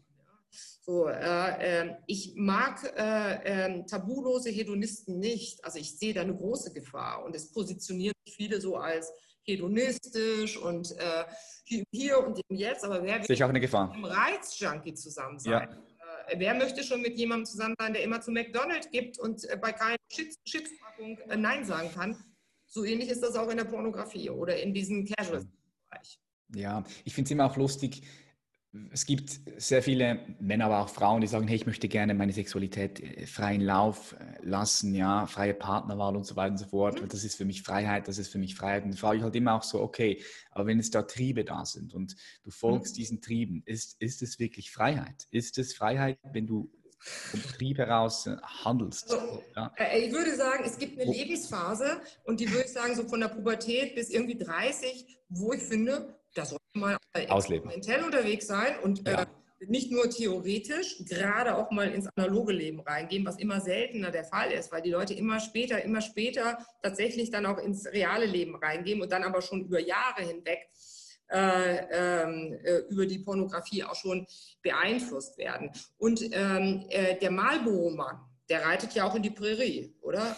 So, äh, ähm, ich mag äh, ähm, tabulose Hedonisten nicht. Also ich sehe da eine große Gefahr und es positionieren viele so als hedonistisch und äh, hier und im Jetzt, aber wer will mit einem Reizjunkie zusammen sein? Ja. Äh, wer möchte schon mit jemandem zusammen sein, der immer zu McDonald's gibt und äh, bei keiner Chipspackung äh, Nein sagen kann? So ähnlich ist das auch in der Pornografie oder in diesem Casual-Bereich. Ja, ich finde es immer auch lustig, es gibt sehr viele Männer, aber auch Frauen, die sagen, hey, ich möchte gerne meine Sexualität äh, freien Lauf äh, lassen, ja, freie Partnerwahl und so weiter und so fort. Mhm. Das ist für mich Freiheit, das ist für mich Freiheit. Und frage ich halt immer auch so, okay, aber wenn es da Triebe da sind und du folgst mhm. diesen Trieben, ist, ist es wirklich Freiheit? Ist es Freiheit, wenn du vom Trieb heraus äh, handelst. Also, ja. Ich würde sagen, es gibt eine Lebensphase und die würde ich sagen, so von der Pubertät bis irgendwie 30, wo ich finde, man Ausleben. experimentell unterwegs sein und ja. äh, nicht nur theoretisch, gerade auch mal ins analoge Leben reingehen, was immer seltener der Fall ist, weil die Leute immer später, immer später tatsächlich dann auch ins reale Leben reingehen und dann aber schon über Jahre hinweg äh, ähm, äh, über die Pornografie auch schon beeinflusst werden. Und ähm, äh, der Marlboro-Mann, der reitet ja auch in die Prärie, oder?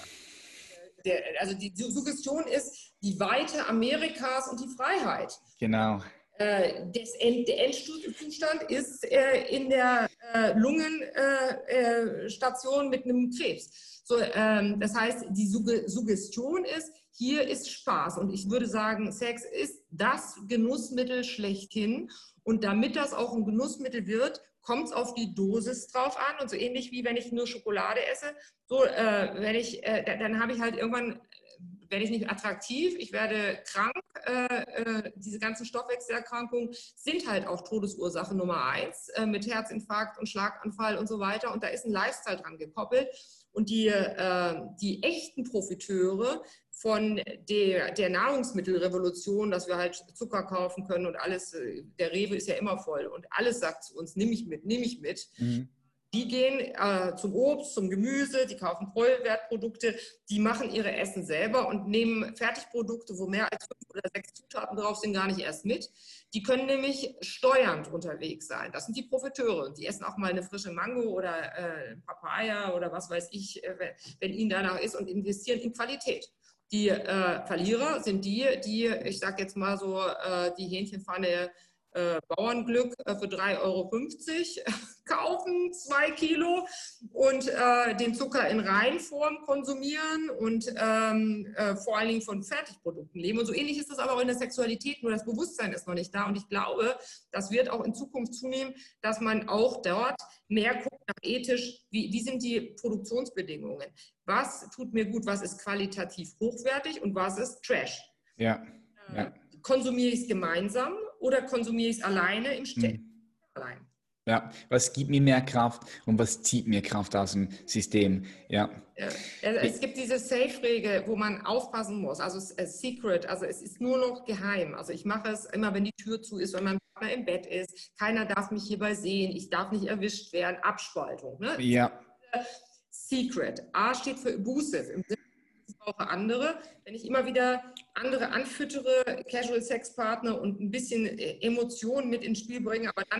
Der, also die Suggestion ist die Weite Amerikas und die Freiheit. Genau. Äh, das End, der Endzustand ist äh, in der äh, Lungenstation mit einem Krebs. Ähm, das heißt, die Suggestion ist, hier ist Spaß. Und ich würde sagen, Sex ist das Genussmittel schlechthin. Und damit das auch ein Genussmittel wird, kommt es auf die Dosis drauf an. Und so ähnlich wie wenn ich nur Schokolade esse, so, wenn ich, dann habe ich halt irgendwann werde ich nicht attraktiv, ich werde krank. Äh, äh, diese ganzen Stoffwechselerkrankungen sind halt auch Todesursache Nummer eins äh, mit Herzinfarkt und Schlaganfall und so weiter. Und da ist ein Lifestyle dran gekoppelt. Und die, äh, die echten Profiteure von der, der Nahrungsmittelrevolution, dass wir halt Zucker kaufen können und alles, äh, der Rewe ist ja immer voll und alles sagt zu uns, nimm ich mit, nimm ich mit. Mhm. Die gehen äh, zum Obst, zum Gemüse, die kaufen Vollwertprodukte, die machen ihre Essen selber und nehmen Fertigprodukte, wo mehr als fünf oder sechs Zutaten drauf sind, gar nicht erst mit. Die können nämlich steuernd unterwegs sein. Das sind die Profiteure. Die essen auch mal eine frische Mango oder äh, Papaya oder was weiß ich, äh, wenn ihnen danach ist und investieren in Qualität. Die äh, Verlierer sind die, die, ich sage jetzt mal so, äh, die Hähnchenpfanne äh, Bauernglück äh, für 3,50 Euro kaufen, zwei Kilo, und äh, den Zucker in Reinform konsumieren und ähm, äh, vor allen Dingen von Fertigprodukten leben. Und so ähnlich ist das aber auch in der Sexualität, nur das Bewusstsein ist noch nicht da. Und ich glaube, das wird auch in Zukunft zunehmen, dass man auch dort mehr guckt nach ethisch, wie, wie sind die Produktionsbedingungen? Was tut mir gut, was ist qualitativ hochwertig und was ist Trash? Ja. ja. Konsumiere ich es gemeinsam oder konsumiere ich es alleine im Städten? Mhm. Allein. Ja, was gibt mir mehr Kraft und was zieht mir Kraft aus dem System? Ja. Es gibt diese Safe-Regel, wo man aufpassen muss, also Secret, also es ist nur noch geheim. Also ich mache es immer, wenn die Tür zu ist, wenn mein Partner im Bett ist. Keiner darf mich hierbei sehen, ich darf nicht erwischt werden. Abspaltung. Ne? Ja. Secret. A steht für abusive, im Sinne brauche andere. Wenn ich immer wieder andere anfüttere, Casual Sex Partner und ein bisschen äh, Emotionen mit ins Spiel bringe, aber dann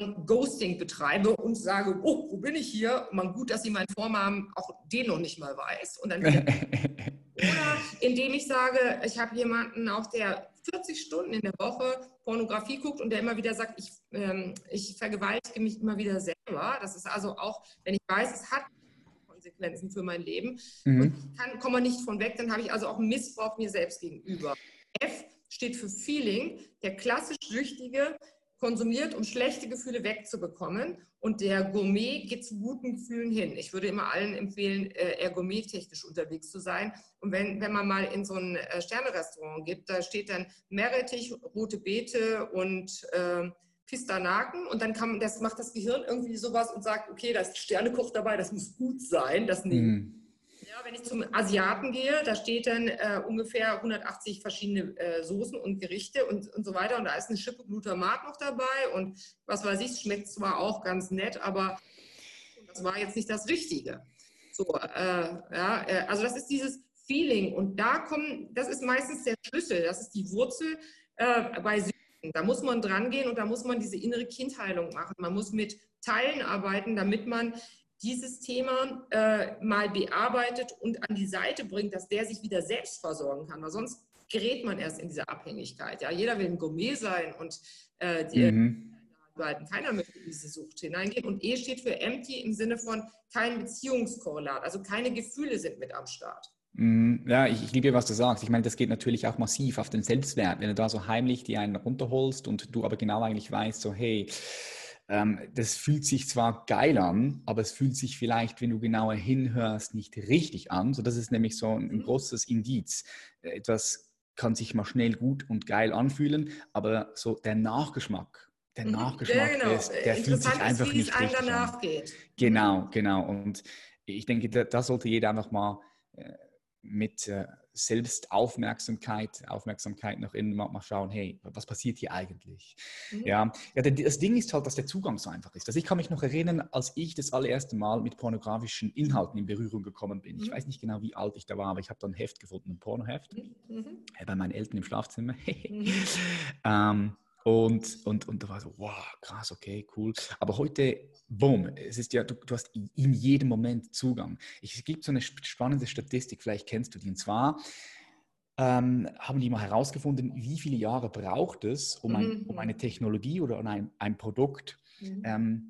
ähm, Ghosting betreibe und sage, oh, wo bin ich hier? Man gut, dass Sie meinen Vornamen auch den noch nicht mal weiß. Und dann Oder indem ich sage, ich habe jemanden auch, der 40 Stunden in der Woche Pornografie guckt und der immer wieder sagt, ich, ähm, ich vergewaltige mich immer wieder selber. Das ist also auch, wenn ich weiß, es hat Konsequenzen für mein Leben mhm. und ich kann, komme nicht von weg, dann habe ich also auch Missbrauch mir selbst gegenüber. F steht für Feeling. Der klassisch Süchtige konsumiert, um schlechte Gefühle wegzubekommen. Und der Gourmet geht zu guten Gefühlen hin. Ich würde immer allen empfehlen, äh, eher gourmet-technisch unterwegs zu sein. Und wenn, wenn man mal in so ein äh, Sternerestaurant gibt, da steht dann Meerrettich, rote Beete und äh, Pistanaken. Und dann kann das macht das Gehirn irgendwie sowas und sagt, okay, da ist Sternekoch dabei, das muss gut sein. Das nehmen. Mm wenn ich zum Asiaten gehe, da steht dann äh, ungefähr 180 verschiedene äh, Soßen und Gerichte und, und so weiter. Und da ist eine Schippe Glutamat noch dabei und was weiß ich, schmeckt zwar auch ganz nett, aber das war jetzt nicht das Richtige. So, äh, ja, äh, also das ist dieses Feeling und da kommen, das ist meistens der Schlüssel, das ist die Wurzel äh, bei. Da muss man dran gehen und da muss man diese innere Kindheilung machen. Man muss mit Teilen arbeiten, damit man dieses Thema äh, mal bearbeitet und an die Seite bringt, dass der sich wieder selbst versorgen kann, weil sonst gerät man erst in diese Abhängigkeit. Ja, jeder will ein Gourmet sein und äh, die, mhm. keiner möchte in diese Sucht hineingehen. Und E steht für empty im Sinne von kein Beziehungskorrelat, also keine Gefühle sind mit am Start. Mhm. Ja, ich, ich liebe, was du sagst. Ich meine, das geht natürlich auch massiv auf den Selbstwert. Wenn du da so heimlich die einen runterholst und du aber genau eigentlich weißt, so hey, ähm, das fühlt sich zwar geil an, aber es fühlt sich vielleicht, wenn du genauer hinhörst, nicht richtig an. So, das ist nämlich so ein, ein mhm. großes Indiz. Äh, etwas kann sich mal schnell gut und geil anfühlen, aber so der Nachgeschmack, der mhm. Nachgeschmack, ja, genau. ist, der fühlt sich einfach ist, nicht richtig an. Geht. Genau, genau. Und ich denke, da, da sollte jeder einfach mal äh, mit äh, Selbstaufmerksamkeit, Aufmerksamkeit nach innen mal, schauen, hey, was passiert hier eigentlich? Mhm. Ja, ja, das Ding ist halt, dass der Zugang so einfach ist. Also ich kann mich noch erinnern, als ich das allererste Mal mit pornografischen Inhalten in Berührung gekommen bin. Mhm. Ich weiß nicht genau, wie alt ich da war, aber ich habe da ein Heft gefunden, ein Pornoheft, mhm. mhm. bei meinen Eltern im Schlafzimmer. Mhm. ähm, und, und, und da war so, wow, krass, okay, cool. Aber heute, boom, es ist ja, du, du hast in jedem Moment Zugang. es gibt so eine spannende Statistik, vielleicht kennst du die. Und zwar ähm, haben die mal herausgefunden, wie viele Jahre braucht es, um, ein, mhm. um eine Technologie oder um ein, ein Produkt mhm. ähm,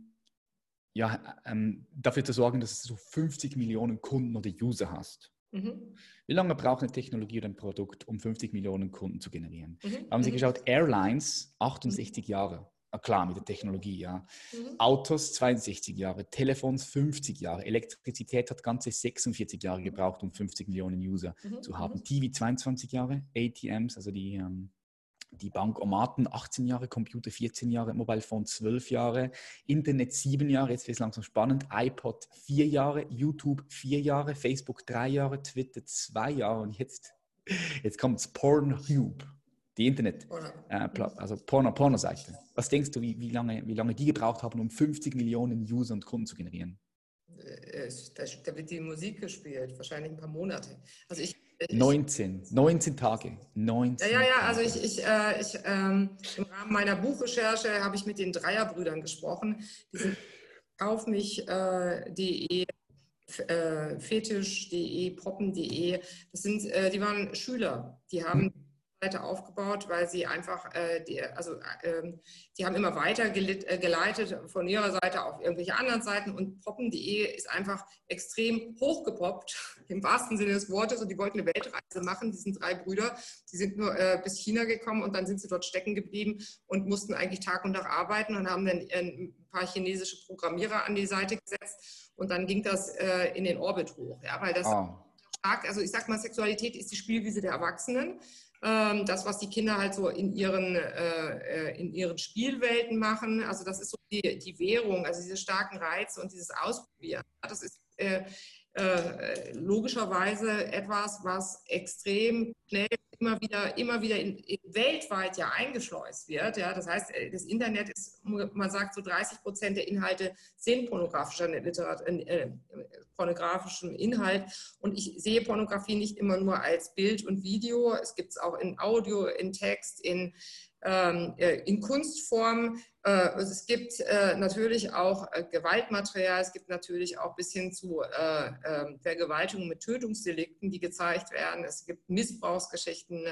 ja, ähm, dafür zu sorgen, dass du so 50 Millionen Kunden oder User hast. Mhm. Wie lange braucht eine Technologie oder ein Produkt, um 50 Millionen Kunden zu generieren? Mhm. Haben Sie mhm. geschaut, Airlines 68 mhm. Jahre. Ah, klar, mit der Technologie, ja. Mhm. Autos 62 Jahre, Telefons 50 Jahre, Elektrizität hat ganze 46 Jahre gebraucht, um 50 Millionen User zu haben. TV 22 Jahre, ATMs, also die ähm, die Bankomaten 18 Jahre, Computer 14 Jahre, Mobile Phone 12 Jahre, Internet 7 Jahre, jetzt wird es langsam spannend, iPod 4 Jahre, YouTube 4 Jahre, Facebook 3 Jahre, Twitter 2 Jahre und jetzt, jetzt kommt es Pornhub, die Internet, äh, also Porno, Porno-Seite. Was denkst du, wie, wie, lange, wie lange die gebraucht haben, um 50 Millionen User und Kunden zu generieren? Äh, da, da wird die Musik gespielt, wahrscheinlich ein paar Monate. Also ich 19, 19 Tage. 19 ja, ja, ja, also ich, ich, äh, ich ähm, im Rahmen meiner Buchrecherche habe ich mit den Dreierbrüdern gesprochen. Die sind kaufmich.de, äh, äh, fetisch.de, poppen.de. Das sind, äh, die waren Schüler, die haben Seite aufgebaut, weil sie einfach, äh, die, also äh, die haben immer weiter äh, geleitet von ihrer Seite auf irgendwelche anderen Seiten und poppen.de ist einfach extrem hochgepoppt, im wahrsten Sinne des Wortes und die wollten eine Weltreise machen, die sind drei Brüder, die sind nur äh, bis China gekommen und dann sind sie dort stecken geblieben und mussten eigentlich Tag und Tag arbeiten und haben dann äh, ein paar chinesische Programmierer an die Seite gesetzt und dann ging das äh, in den Orbit hoch, ja, weil das oh. stark, also ich sag mal, Sexualität ist die Spielwiese der Erwachsenen ähm, das, was die Kinder halt so in ihren, äh, äh, in ihren Spielwelten machen. Also das ist so die, die Währung, also diese starken Reize und dieses Ausprobieren. Das ist äh, logischerweise etwas, was extrem schnell immer wieder, immer wieder in, in, weltweit ja eingeschleust wird. Ja? Das heißt, äh, das Internet ist, man sagt so 30 Prozent der Inhalte sind pornografischer Literat äh, pornografischen Inhalt. Und ich sehe Pornografie nicht immer nur als Bild und Video. Es gibt es auch in Audio, in Text, in äh, in Kunstform. Äh, es gibt äh, natürlich auch Gewaltmaterial, es gibt natürlich auch bis hin zu ähm, Vergewaltigungen mit Tötungsdelikten, die gezeigt werden. Es gibt Missbrauchsgeschichten,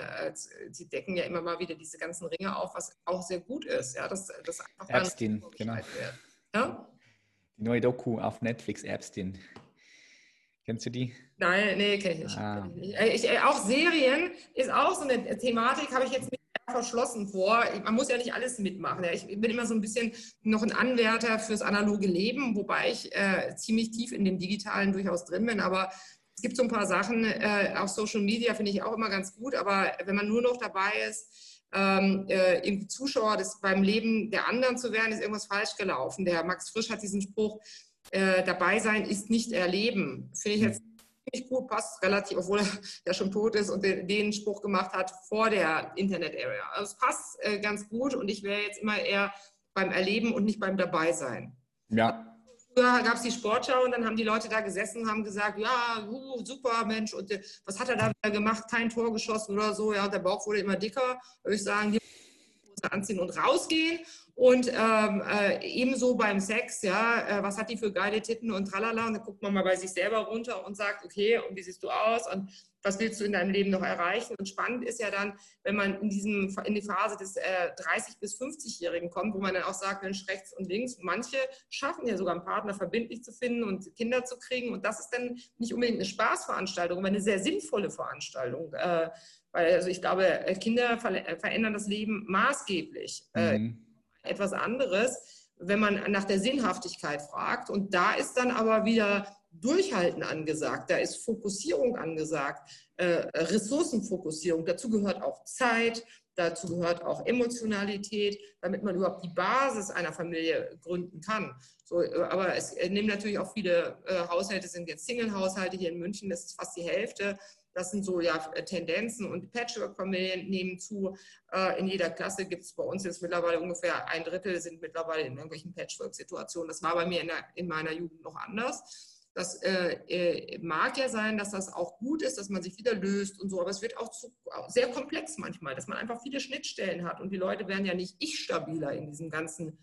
sie decken ja immer mal wieder diese ganzen Ringe auf, was auch sehr gut ist. Ja, dass, dass einfach Epstein, genau. Ja? Die neue Doku auf Netflix, Epstein. Kennst du die? Nein, nee, kenne ich nicht. Ah. Ich, auch Serien ist auch so eine Thematik, habe ich jetzt nicht verschlossen vor. Man muss ja nicht alles mitmachen. Ich bin immer so ein bisschen noch ein Anwärter fürs analoge Leben, wobei ich äh, ziemlich tief in dem Digitalen durchaus drin bin. Aber es gibt so ein paar Sachen, äh, auf Social Media finde ich auch immer ganz gut. Aber wenn man nur noch dabei ist, ähm, äh, im Zuschauer des, beim Leben der anderen zu werden, ist irgendwas falsch gelaufen. Der Max Frisch hat diesen Spruch, äh, dabei sein ist nicht erleben. Finde ich jetzt ziemlich gut, passt relativ, obwohl er ja schon tot ist und den, den Spruch gemacht hat vor der Internet-Area. Also es passt äh, ganz gut und ich wäre jetzt immer eher beim Erleben und nicht beim Dabeisein. Ja. Früher gab es die Sportschau und dann haben die Leute da gesessen und haben gesagt, ja, uh, super Mensch, und äh, was hat er da wieder gemacht? Kein Tor geschossen oder so, ja, und der Bauch wurde immer dicker. Würde ich sagen, die anziehen und rausgehen. Und ähm, äh, ebenso beim Sex, ja, äh, was hat die für geile Titten und tralala. Und dann guckt man mal bei sich selber runter und sagt, okay, und wie siehst du aus? Und was willst du in deinem Leben noch erreichen? Und spannend ist ja dann, wenn man in, diesem, in die Phase des äh, 30- bis 50-Jährigen kommt, wo man dann auch sagt, Mensch, rechts und links. Manche schaffen ja sogar einen Partner verbindlich zu finden und Kinder zu kriegen. Und das ist dann nicht unbedingt eine Spaßveranstaltung, aber eine sehr sinnvolle Veranstaltung. Äh, weil also ich glaube, Kinder äh, verändern das Leben maßgeblich. Äh, mhm. Äh, etwas anderes, wenn man nach der Sinnhaftigkeit fragt. Und da ist dann aber wieder Durchhalten angesagt, da ist Fokussierung angesagt, äh, Ressourcenfokussierung. Dazu gehört auch Zeit, dazu gehört auch Emotionalität, damit man überhaupt die Basis einer Familie gründen kann. So, aber es nehmen natürlich auch viele äh, Haushalte, sind jetzt Single-Haushalte hier in München, das ist fast die Hälfte das sind so ja Tendenzen und Patchwork-Familien nehmen zu. Äh, in jeder Klasse gibt es bei uns jetzt mittlerweile ungefähr ein Drittel sind mittlerweile in irgendwelchen Patchwork-Situationen. Das war bei mir in, der, in meiner Jugend noch anders. Das äh, äh, mag ja sein, dass das auch gut ist, dass man sich wieder löst und so, aber es wird auch zu, sehr komplex manchmal, dass man einfach viele Schnittstellen hat und die Leute werden ja nicht ich stabiler in diesem ganzen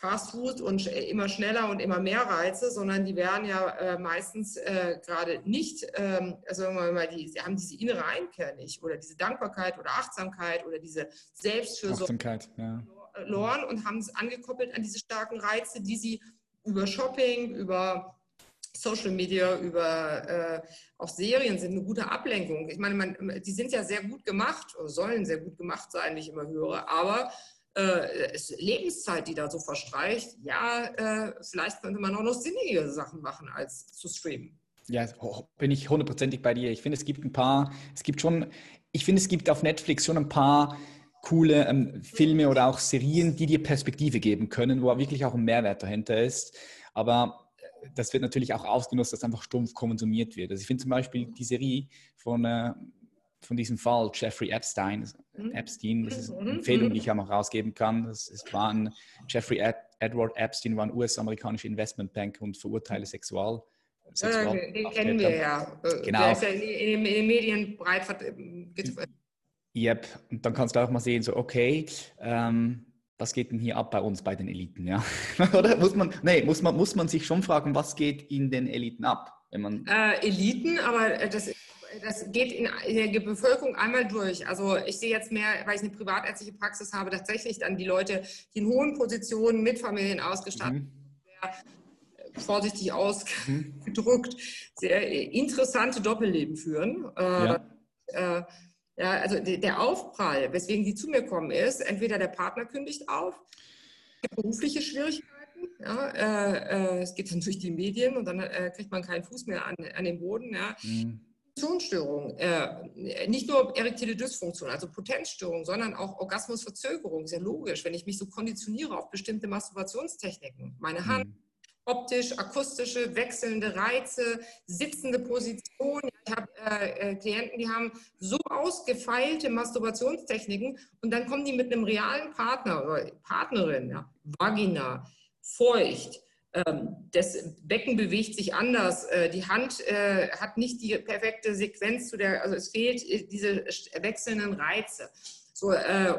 Fast Food und immer schneller und immer mehr Reize, sondern die werden ja äh, meistens äh, gerade nicht, ähm, also sagen wir mal, die, sie haben diese innere Einkehr nicht oder diese Dankbarkeit oder Achtsamkeit oder diese Selbstfürsorge ja. verloren und haben es angekoppelt an diese starken Reize, die sie über Shopping, über Social Media, über äh, auch Serien sind eine gute Ablenkung. Ich meine, man, die sind ja sehr gut gemacht, oder sollen sehr gut gemacht sein, wie ich immer höre, aber äh, Lebenszeit, die da so verstreicht, ja, äh, vielleicht könnte man auch noch sinnige Sachen machen, als zu streamen. Ja, bin ich hundertprozentig bei dir. Ich finde, es gibt ein paar, es gibt schon, ich finde, es gibt auf Netflix schon ein paar coole ähm, Filme oder auch Serien, die dir Perspektive geben können, wo wirklich auch ein Mehrwert dahinter ist. Aber äh, das wird natürlich auch ausgenutzt, dass einfach stumpf konsumiert wird. Also ich finde zum Beispiel die Serie von äh, von diesem Fall, Jeffrey Epstein. Epstein, das ist eine mhm. Empfehlung, die ich auch noch rausgeben kann. Das ist, war ein, Jeffrey Ed, Edward Epstein war ein US-amerikanischer Investmentbanker und verurteile Sexual. Sexual ja, den kennen wir ja. Äh, genau. Der ist ja in, den Medien breit Yep, und dann kannst du auch mal sehen, so, okay, ähm, was geht denn hier ab bei uns, bei den Eliten, ja? Oder muss man, nee, muss man, muss man sich schon fragen, was geht in den Eliten ab? Wenn man äh, Eliten, aber das das geht in der Bevölkerung einmal durch. Also ich sehe jetzt mehr, weil ich eine privatärztliche Praxis habe, tatsächlich dann die Leute, die in hohen Positionen mit Familien ausgestattet mhm. sehr äh, vorsichtig ausgedrückt, sehr interessante Doppelleben führen. Äh, ja. Äh, ja, also der Aufprall, weswegen die zu mir kommen, ist, entweder der Partner kündigt auf, berufliche Schwierigkeiten, ja, äh, äh, es geht dann durch die Medien und dann äh, kriegt man keinen Fuß mehr an, an den Boden. Ja. Mhm Funktionsstörungen, äh, nicht nur erektile Dysfunktion, also Potenzstörungen, sondern auch Orgasmusverzögerung. Ja logisch, wenn ich mich so konditioniere auf bestimmte Masturbationstechniken. Meine Hand, mhm. optisch, akustische, wechselnde Reize, sitzende Position. Ich habe äh, äh, Klienten, die haben so ausgefeilte Masturbationstechniken und dann kommen die mit einem realen Partner oder Partnerin, ja, Vagina, feucht das Becken bewegt sich anders. Äh, die Hand äh, hat nicht die perfekte Sequenz zu der, also es fehlt äh, diese wechselnden Reize. So,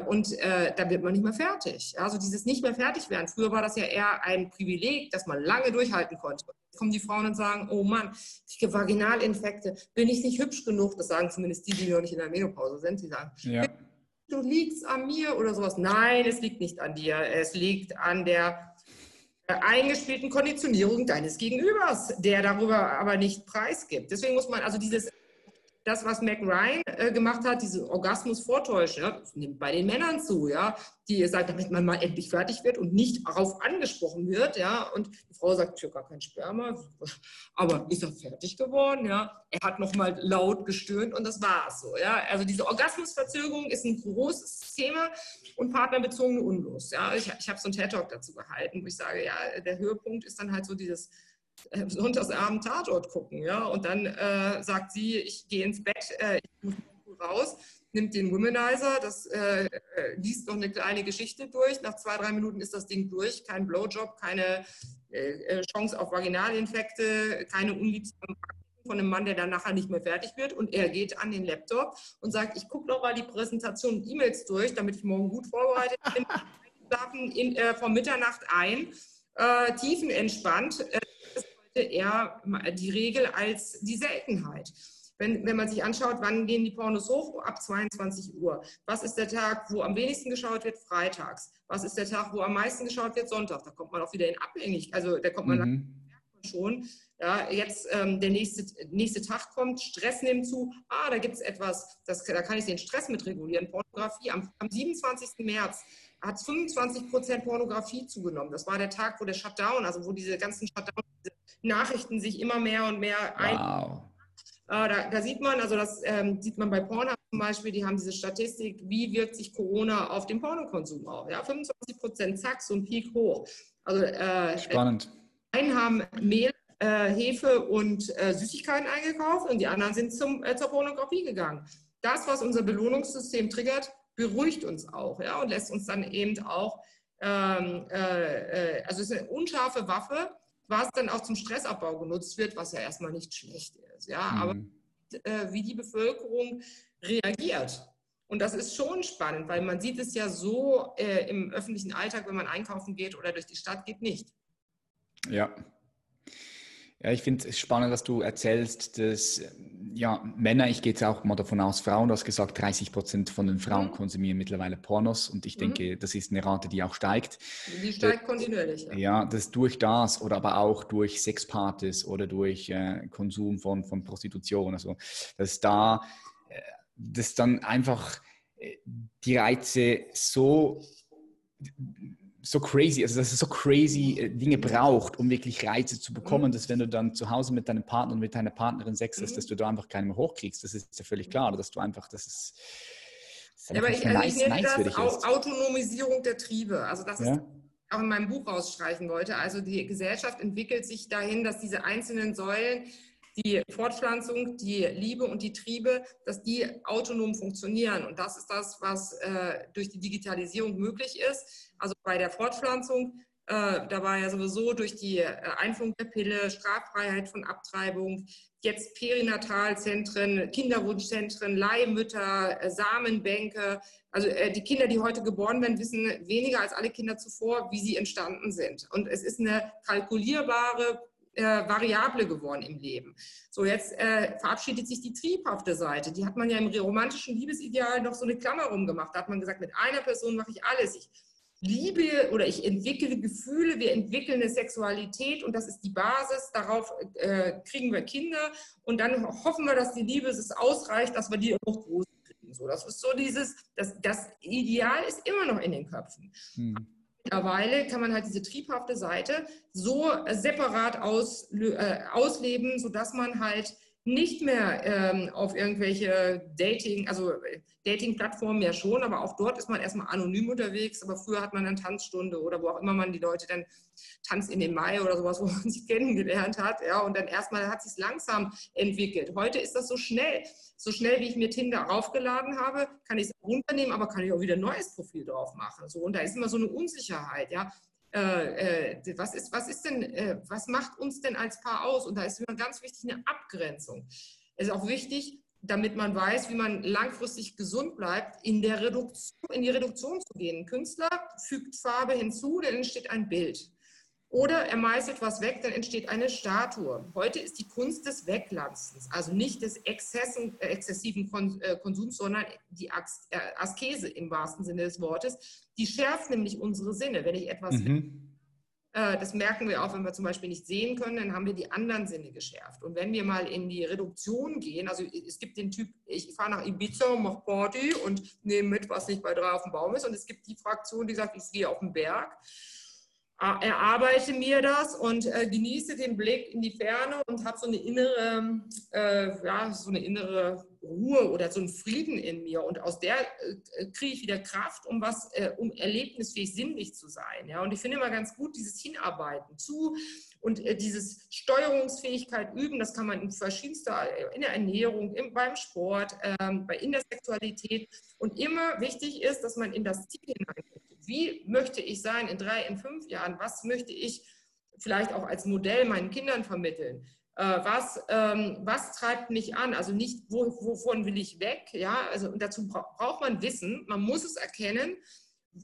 und da wird man nicht mehr fertig. Also dieses nicht mehr fertig werden. Früher war das ja eher ein Privileg, dass man lange durchhalten konnte. Jetzt kommen die Frauen und sagen, oh Mann, ich kriege Vaginalinfekte, bin ich nicht hübsch genug? Das sagen zumindest die, die noch nicht in der Menopause sind. Die sagen, ja. du liegst an mir oder sowas. Nein, es liegt nicht an dir. Es liegt an der eingespielten Konditionierung deines Gegenübers, der darüber aber nicht preisgibt. Deswegen muss man also dieses das, was Mac Ryan äh, gemacht hat, diese Orgasmus vortäuschen, ja, nimmt bei den Männern zu, ja, die sagt, damit man mal endlich fertig wird und nicht darauf angesprochen wird, ja, und die Frau sagt, ich habe gar kein Sperma, aber ist er fertig geworden, ja, er hat noch mal laut gestöhnt und das war's so, ja, also diese Orgasmusverzögerung ist ein großes Thema und partnerbezogene Unlust, ja, ich, ich habe so einen TED-Talk dazu gehalten, wo ich sage, ja, der Höhepunkt ist dann halt so dieses Sonntagsabend Tatort gucken. Ja? Und dann äh, sagt sie, ich gehe ins Bett, äh, ich muss raus, nimmt den Womanizer, das äh, äh, liest noch eine kleine Geschichte durch. Nach zwei, drei Minuten ist das Ding durch. Kein Blowjob, keine äh, Chance auf Vaginalinfekte, keine unliebsamen von einem Mann, der dann nachher nicht mehr fertig wird. Und er geht an den Laptop und sagt, ich gucke noch mal die Präsentation E-Mails durch, damit ich morgen gut vorbereitet bin. schlafen äh, vor Mitternacht ein, äh, tiefenentspannt eher die Regel als die Seltenheit. Wenn, wenn man sich anschaut, wann gehen die Pornos hoch? Ab 22 Uhr. Was ist der Tag, wo am wenigsten geschaut wird? Freitags. Was ist der Tag, wo am meisten geschaut wird? Sonntag. Da kommt man auch wieder in Abhängig. Also da kommt man mhm. schon. Ja, jetzt ähm, der nächste, nächste Tag kommt, Stress nimmt zu. Ah, da gibt es etwas, das, da kann ich den Stress mit regulieren. Pornografie am, am 27. März hat 25 Prozent Pornografie zugenommen. Das war der Tag, wo der Shutdown, also wo diese ganzen Shutdown, diese Nachrichten sich immer mehr und mehr ein. Wow. Äh, da, da, sieht man, also das ähm, sieht man bei Pornhub zum Beispiel, die haben diese Statistik, wie wirkt sich Corona auf den Pornokonsum aus. Ja, 25 Prozent, zack, so ein Peak hoch. Also, äh, Spannend. Einen haben Mehl, äh, Hefe und äh, Süßigkeiten eingekauft und die anderen sind zum, äh, zur Pornografie gegangen. Das, was unser Belohnungssystem triggert, beruhigt uns auch ja, und lässt uns dann eben auch, ähm, äh, also es ist eine unscharfe Waffe, was dann auch zum Stressabbau genutzt wird, was ja erstmal nicht schlecht ist. Ja, mhm. aber äh, wie die Bevölkerung reagiert. Und das ist schon spannend, weil man sieht es ja so äh, im öffentlichen Alltag, wenn man einkaufen geht oder durch die Stadt geht, nicht. Ja. Ja, ich finde es spannend, dass du erzählst, dass ja, Männer, ich gehe jetzt auch mal davon aus, Frauen, du hast gesagt, 30 Prozent von den Frauen mhm. konsumieren mittlerweile Pornos und ich mhm. denke, das ist eine Rate, die auch steigt. Die steigt kontinuierlich. Ja, ja das durch das oder aber auch durch Sexpartys oder durch äh, Konsum von, von Prostitution. Also, dass da, äh, dass dann einfach äh, die Reize so so crazy, also dass es so crazy äh, Dinge braucht, um wirklich Reize zu bekommen, mhm. dass wenn du dann zu Hause mit deinem Partner und mit deiner Partnerin Sex hast, mhm. dass du da einfach keinen mehr hochkriegst. Das ist ja völlig klar, dass du einfach, das ist, das ist ja, aber ich, also ich nenne das Au Autonomisierung der Triebe. Also das ja? ist auch in meinem Buch rausstreichen wollte. Also die Gesellschaft entwickelt sich dahin, dass diese einzelnen Säulen die Fortpflanzung, die Liebe und die Triebe, dass die autonom funktionieren. Und das ist das, was äh, durch die Digitalisierung möglich ist. Also bei der Fortpflanzung, äh, da war ja sowieso durch die äh, Einführung der Pille, Straffreiheit von Abtreibung, jetzt Perinatalzentren, Kinderwunschzentren, Leihmütter, äh, Samenbänke. Also äh, die Kinder, die heute geboren werden, wissen weniger als alle Kinder zuvor, wie sie entstanden sind. Und es ist eine kalkulierbare äh, Variable geworden im Leben. So, jetzt äh, verabschiedet sich die triebhafte Seite. Die hat man ja im romantischen Liebesideal noch so eine Klammer rumgemacht. Da hat man gesagt, mit einer Person mache ich alles. Ich liebe oder ich entwickle Gefühle, wir entwickeln eine Sexualität und das ist die Basis. Darauf äh, kriegen wir Kinder und dann hoffen wir, dass die Liebe es ausreicht, dass wir die auch groß kriegen. So, das ist so dieses, das, das Ideal ist immer noch in den Köpfen. Hm. Mittlerweile kann man halt diese triebhafte Seite so separat aus, äh, ausleben, sodass man halt nicht mehr ähm, auf irgendwelche Dating, also äh, Dating-Plattformen ja schon, aber auch dort ist man erstmal anonym unterwegs. Aber früher hat man dann Tanzstunde oder wo auch immer man die Leute dann Tanz in den Mai oder sowas, wo man sich kennengelernt hat. Ja, und dann erstmal hat sich langsam entwickelt. Heute ist das so schnell. So schnell, wie ich mir Tinder raufgeladen habe, kann ich es runternehmen, aber kann ich auch wieder ein neues Profil drauf machen. So, und da ist immer so eine Unsicherheit. Ja, was, ist, was ist denn, äh, was macht uns denn als Paar aus? Und da ist immer ganz wichtig eine Abgrenzung. Es ist auch wichtig, damit man weiß, wie man langfristig gesund bleibt, in, der Reduktion, in die Reduktion zu gehen. Ein Künstler fügt Farbe hinzu, dann entsteht ein Bild. Oder er meißelt was weg, dann entsteht eine Statue. Heute ist die Kunst des Weglassens, also nicht des Exzessen, äh, exzessiven äh, Konsums, sondern die äh, Askese im wahrsten Sinne des Wortes. Die schärft nämlich unsere Sinne. Wenn ich etwas, mhm. äh, das merken wir auch, wenn wir zum Beispiel nicht sehen können, dann haben wir die anderen Sinne geschärft. Und wenn wir mal in die Reduktion gehen, also es gibt den Typ, ich fahre nach Ibiza und mache Party und nehme mit, was nicht bei drei auf dem Baum ist. Und es gibt die Fraktion, die sagt, ich gehe auf den Berg erarbeite mir das und äh, genieße den Blick in die Ferne und habe so eine innere, äh, ja, so eine innere Ruhe oder so einen Frieden in mir und aus der äh, kriege ich wieder Kraft, um was, äh, um erlebnisfähig, sinnlich zu sein. Ja, und ich finde immer ganz gut dieses Hinarbeiten zu und äh, dieses Steuerungsfähigkeit üben. Das kann man in verschiedenster, äh, in der Ernährung, im, beim Sport, ähm, bei in der Sexualität und immer wichtig ist, dass man in das Ziel hineingeht wie möchte ich sein in drei, in fünf Jahren? Was möchte ich vielleicht auch als Modell meinen Kindern vermitteln? Äh, was, ähm, was treibt mich an? Also nicht, wo, wovon will ich weg? Ja, also dazu braucht man Wissen. Man muss es erkennen,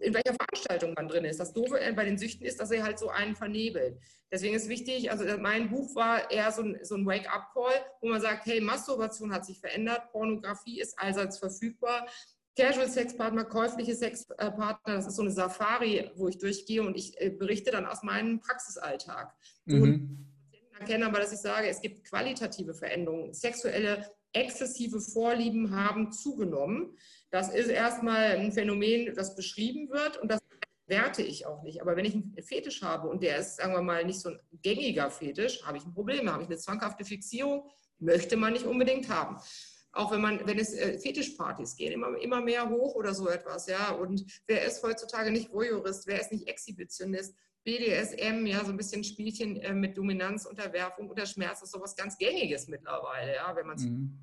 in welcher Veranstaltung man drin ist. Das Doofe bei den Süchten ist, dass er halt so einen vernebelt. Deswegen ist wichtig, also mein Buch war eher so ein, so ein Wake-up-Call, wo man sagt, hey, Masturbation hat sich verändert, Pornografie ist allseits verfügbar, Casual Sexpartner, käufliche Sexpartner, das ist so eine Safari, wo ich durchgehe und ich äh, berichte dann aus meinem Praxisalltag. Mhm. Und erkenne aber, dass ich sage, es gibt qualitative Veränderungen. Sexuelle exzessive Vorlieben haben zugenommen. Das ist erstmal ein Phänomen, das beschrieben wird und das werte ich auch nicht. Aber wenn ich einen Fetisch habe und der ist, sagen wir mal, nicht so ein gängiger Fetisch, habe ich ein Problem, habe ich eine zwanghafte Fixierung, möchte man nicht unbedingt haben auch wenn man, wenn es äh, Fetischpartys gehen, immer, immer mehr hoch oder so etwas, ja. Und wer ist heutzutage nicht Voyeurist, wer ist nicht Exhibitionist? BDSM, ja, so ein bisschen Spielchen äh, mit Dominanz, Unterwerfung oder Schmerz, ist sowas ganz Gängiges mittlerweile, ja, wenn man es mhm.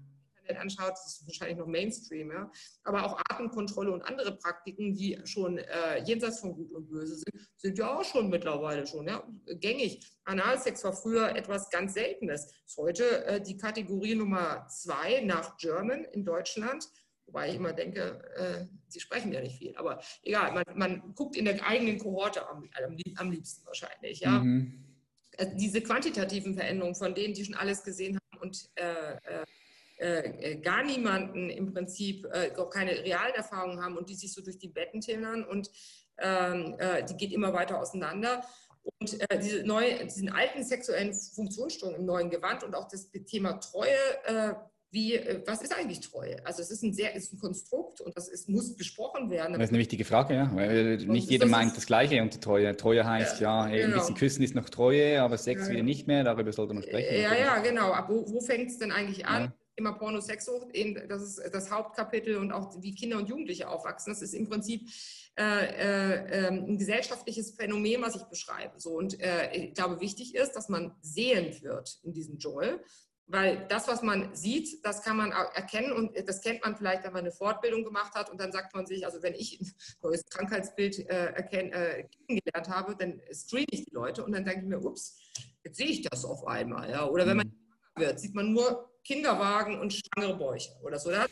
Internet anschaut, das ist wahrscheinlich noch Mainstream, ja. Aber auch Atemkontrolle und andere Praktiken, die schon äh, jenseits von Gut und Böse sind, sind ja auch schon mittlerweile schon ja, gängig. Analsex war früher etwas ganz Seltenes. Ist heute äh, die Kategorie Nummer zwei nach German in Deutschland. Wobei ich immer denke, äh, sie sprechen ja nicht viel. Aber egal, man, man guckt in der eigenen Kohorte am, am liebsten wahrscheinlich. Ja? Mhm. Äh, diese quantitativen Veränderungen, von denen die schon alles gesehen haben und äh, äh äh, äh, gar niemanden im Prinzip äh, auch keine realen Erfahrungen haben und die sich so durch die Betten tillern und ähm, äh, die geht immer weiter auseinander. Und äh, diese neue, diesen alten sexuellen Funktionsstörungen im neuen Gewand und auch das Thema Treue, äh, wie, was ist eigentlich Treue? Also es ist ein sehr, ist ein Konstrukt und das ist, muss besprochen werden. Das ist eine wichtige Frage, ja. Weil nicht jeder meint das Gleiche unter Treue. Treue heißt ja, ja genau. ein bisschen küssen ist noch Treue, aber Sex ja, wieder nicht mehr, darüber sollte man sprechen. Ja, ja, genau. Aber wo, wo fängt es denn eigentlich an? Ja immer Pornosexsucht, das ist das Hauptkapitel und auch wie Kinder und Jugendliche aufwachsen. Das ist im Prinzip äh, äh, ähm, ein gesellschaftliches Phänomen, was ich beschreibe. So, und äh, ich glaube, wichtig ist, dass man sehend wird in diesem Dschungel. Weil das, was man sieht, das kann man erkennen und das kennt man vielleicht, wenn man eine Fortbildung gemacht hat und dann sagt man sich, also wenn ich ein neues Krankheitsbild äh, erkenn, äh, kennengelernt habe, dann screene ich die Leute und dann denke ich mir, ups, jetzt sehe ich das auf einmal. Ja? Oder wenn man mhm. wird, sieht man nur Kinderwagen und schwangere Bäuche oder so. Da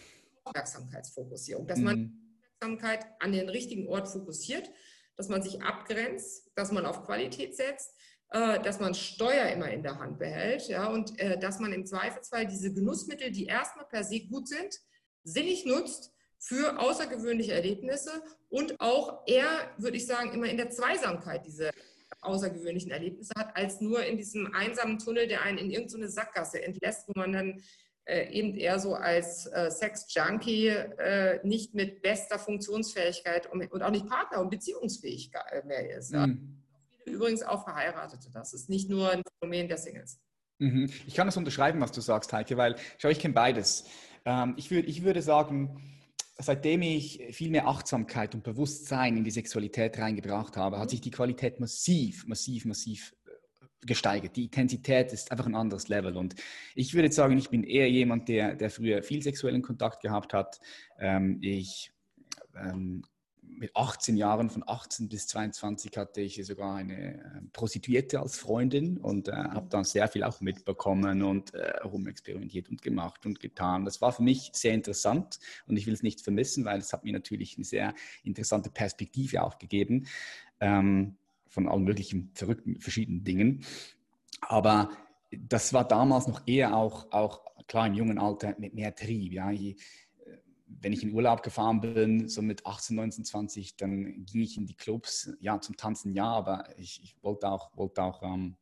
Aufmerksamkeitsfokussierung, dass man mhm. Aufmerksamkeit an den richtigen Ort fokussiert, dass man sich abgrenzt, dass man auf Qualität setzt, äh, dass man Steuer immer in der Hand behält ja, und äh, dass man im Zweifelsfall diese Genussmittel, die erstmal per se gut sind, sinnig nutzt für außergewöhnliche Erlebnisse und auch eher, würde ich sagen, immer in der Zweisamkeit diese außergewöhnlichen Erlebnisse hat, als nur in diesem einsamen Tunnel, der einen in irgendeine Sackgasse entlässt, wo man dann äh, eben eher so als äh, Sex-Junkie äh, nicht mit bester Funktionsfähigkeit und, und, auch nicht Partner- und beziehungsfähig mehr ist. Mhm. Ja. Übrigens auch Verheiratete. Das ist nicht nur ein Phänomen der Singles. Mhm. Ich kann das unterschreiben, was du sagst, Heike, weil schau, ich kenne beides. Ähm, ich, würd, ich würde sagen, seitdem ich viel mehr Achtsamkeit und Bewusstsein in die Sexualität reingebracht habe, hat mhm. sich die Qualität massiv, massiv, massiv äh, gesteigert. Die Intensität ist einfach ein anderes Level. Und ich würde sagen, ich bin eher jemand, der, der früher viel sexuellen Kontakt gehabt hat. Ähm, ich ähm, mit 18 Jahren, von 18 bis 22, hatte ich sogar eine ähm, Prostituierte als Freundin und äh, habe dann sehr viel auch mitbekommen und äh, rumexperimentiert und gemacht und getan. Das war für mich sehr interessant und ich will es nicht vermissen, weil es hat mir natürlich eine sehr interessante Perspektive auch gegeben ähm, von allen möglichen verrückten, verschiedenen Dingen. Aber das war damals noch eher auch, auch klar im jungen Alter mit mehr Trieb. Ja. Ich, wenn ich in Urlaub gefahren bin, so mit 18, 19, 20, dann ging ich in die Clubs, ja, zum Tanzen ja, aber ich, ich wollte auch, wollte auch ähm,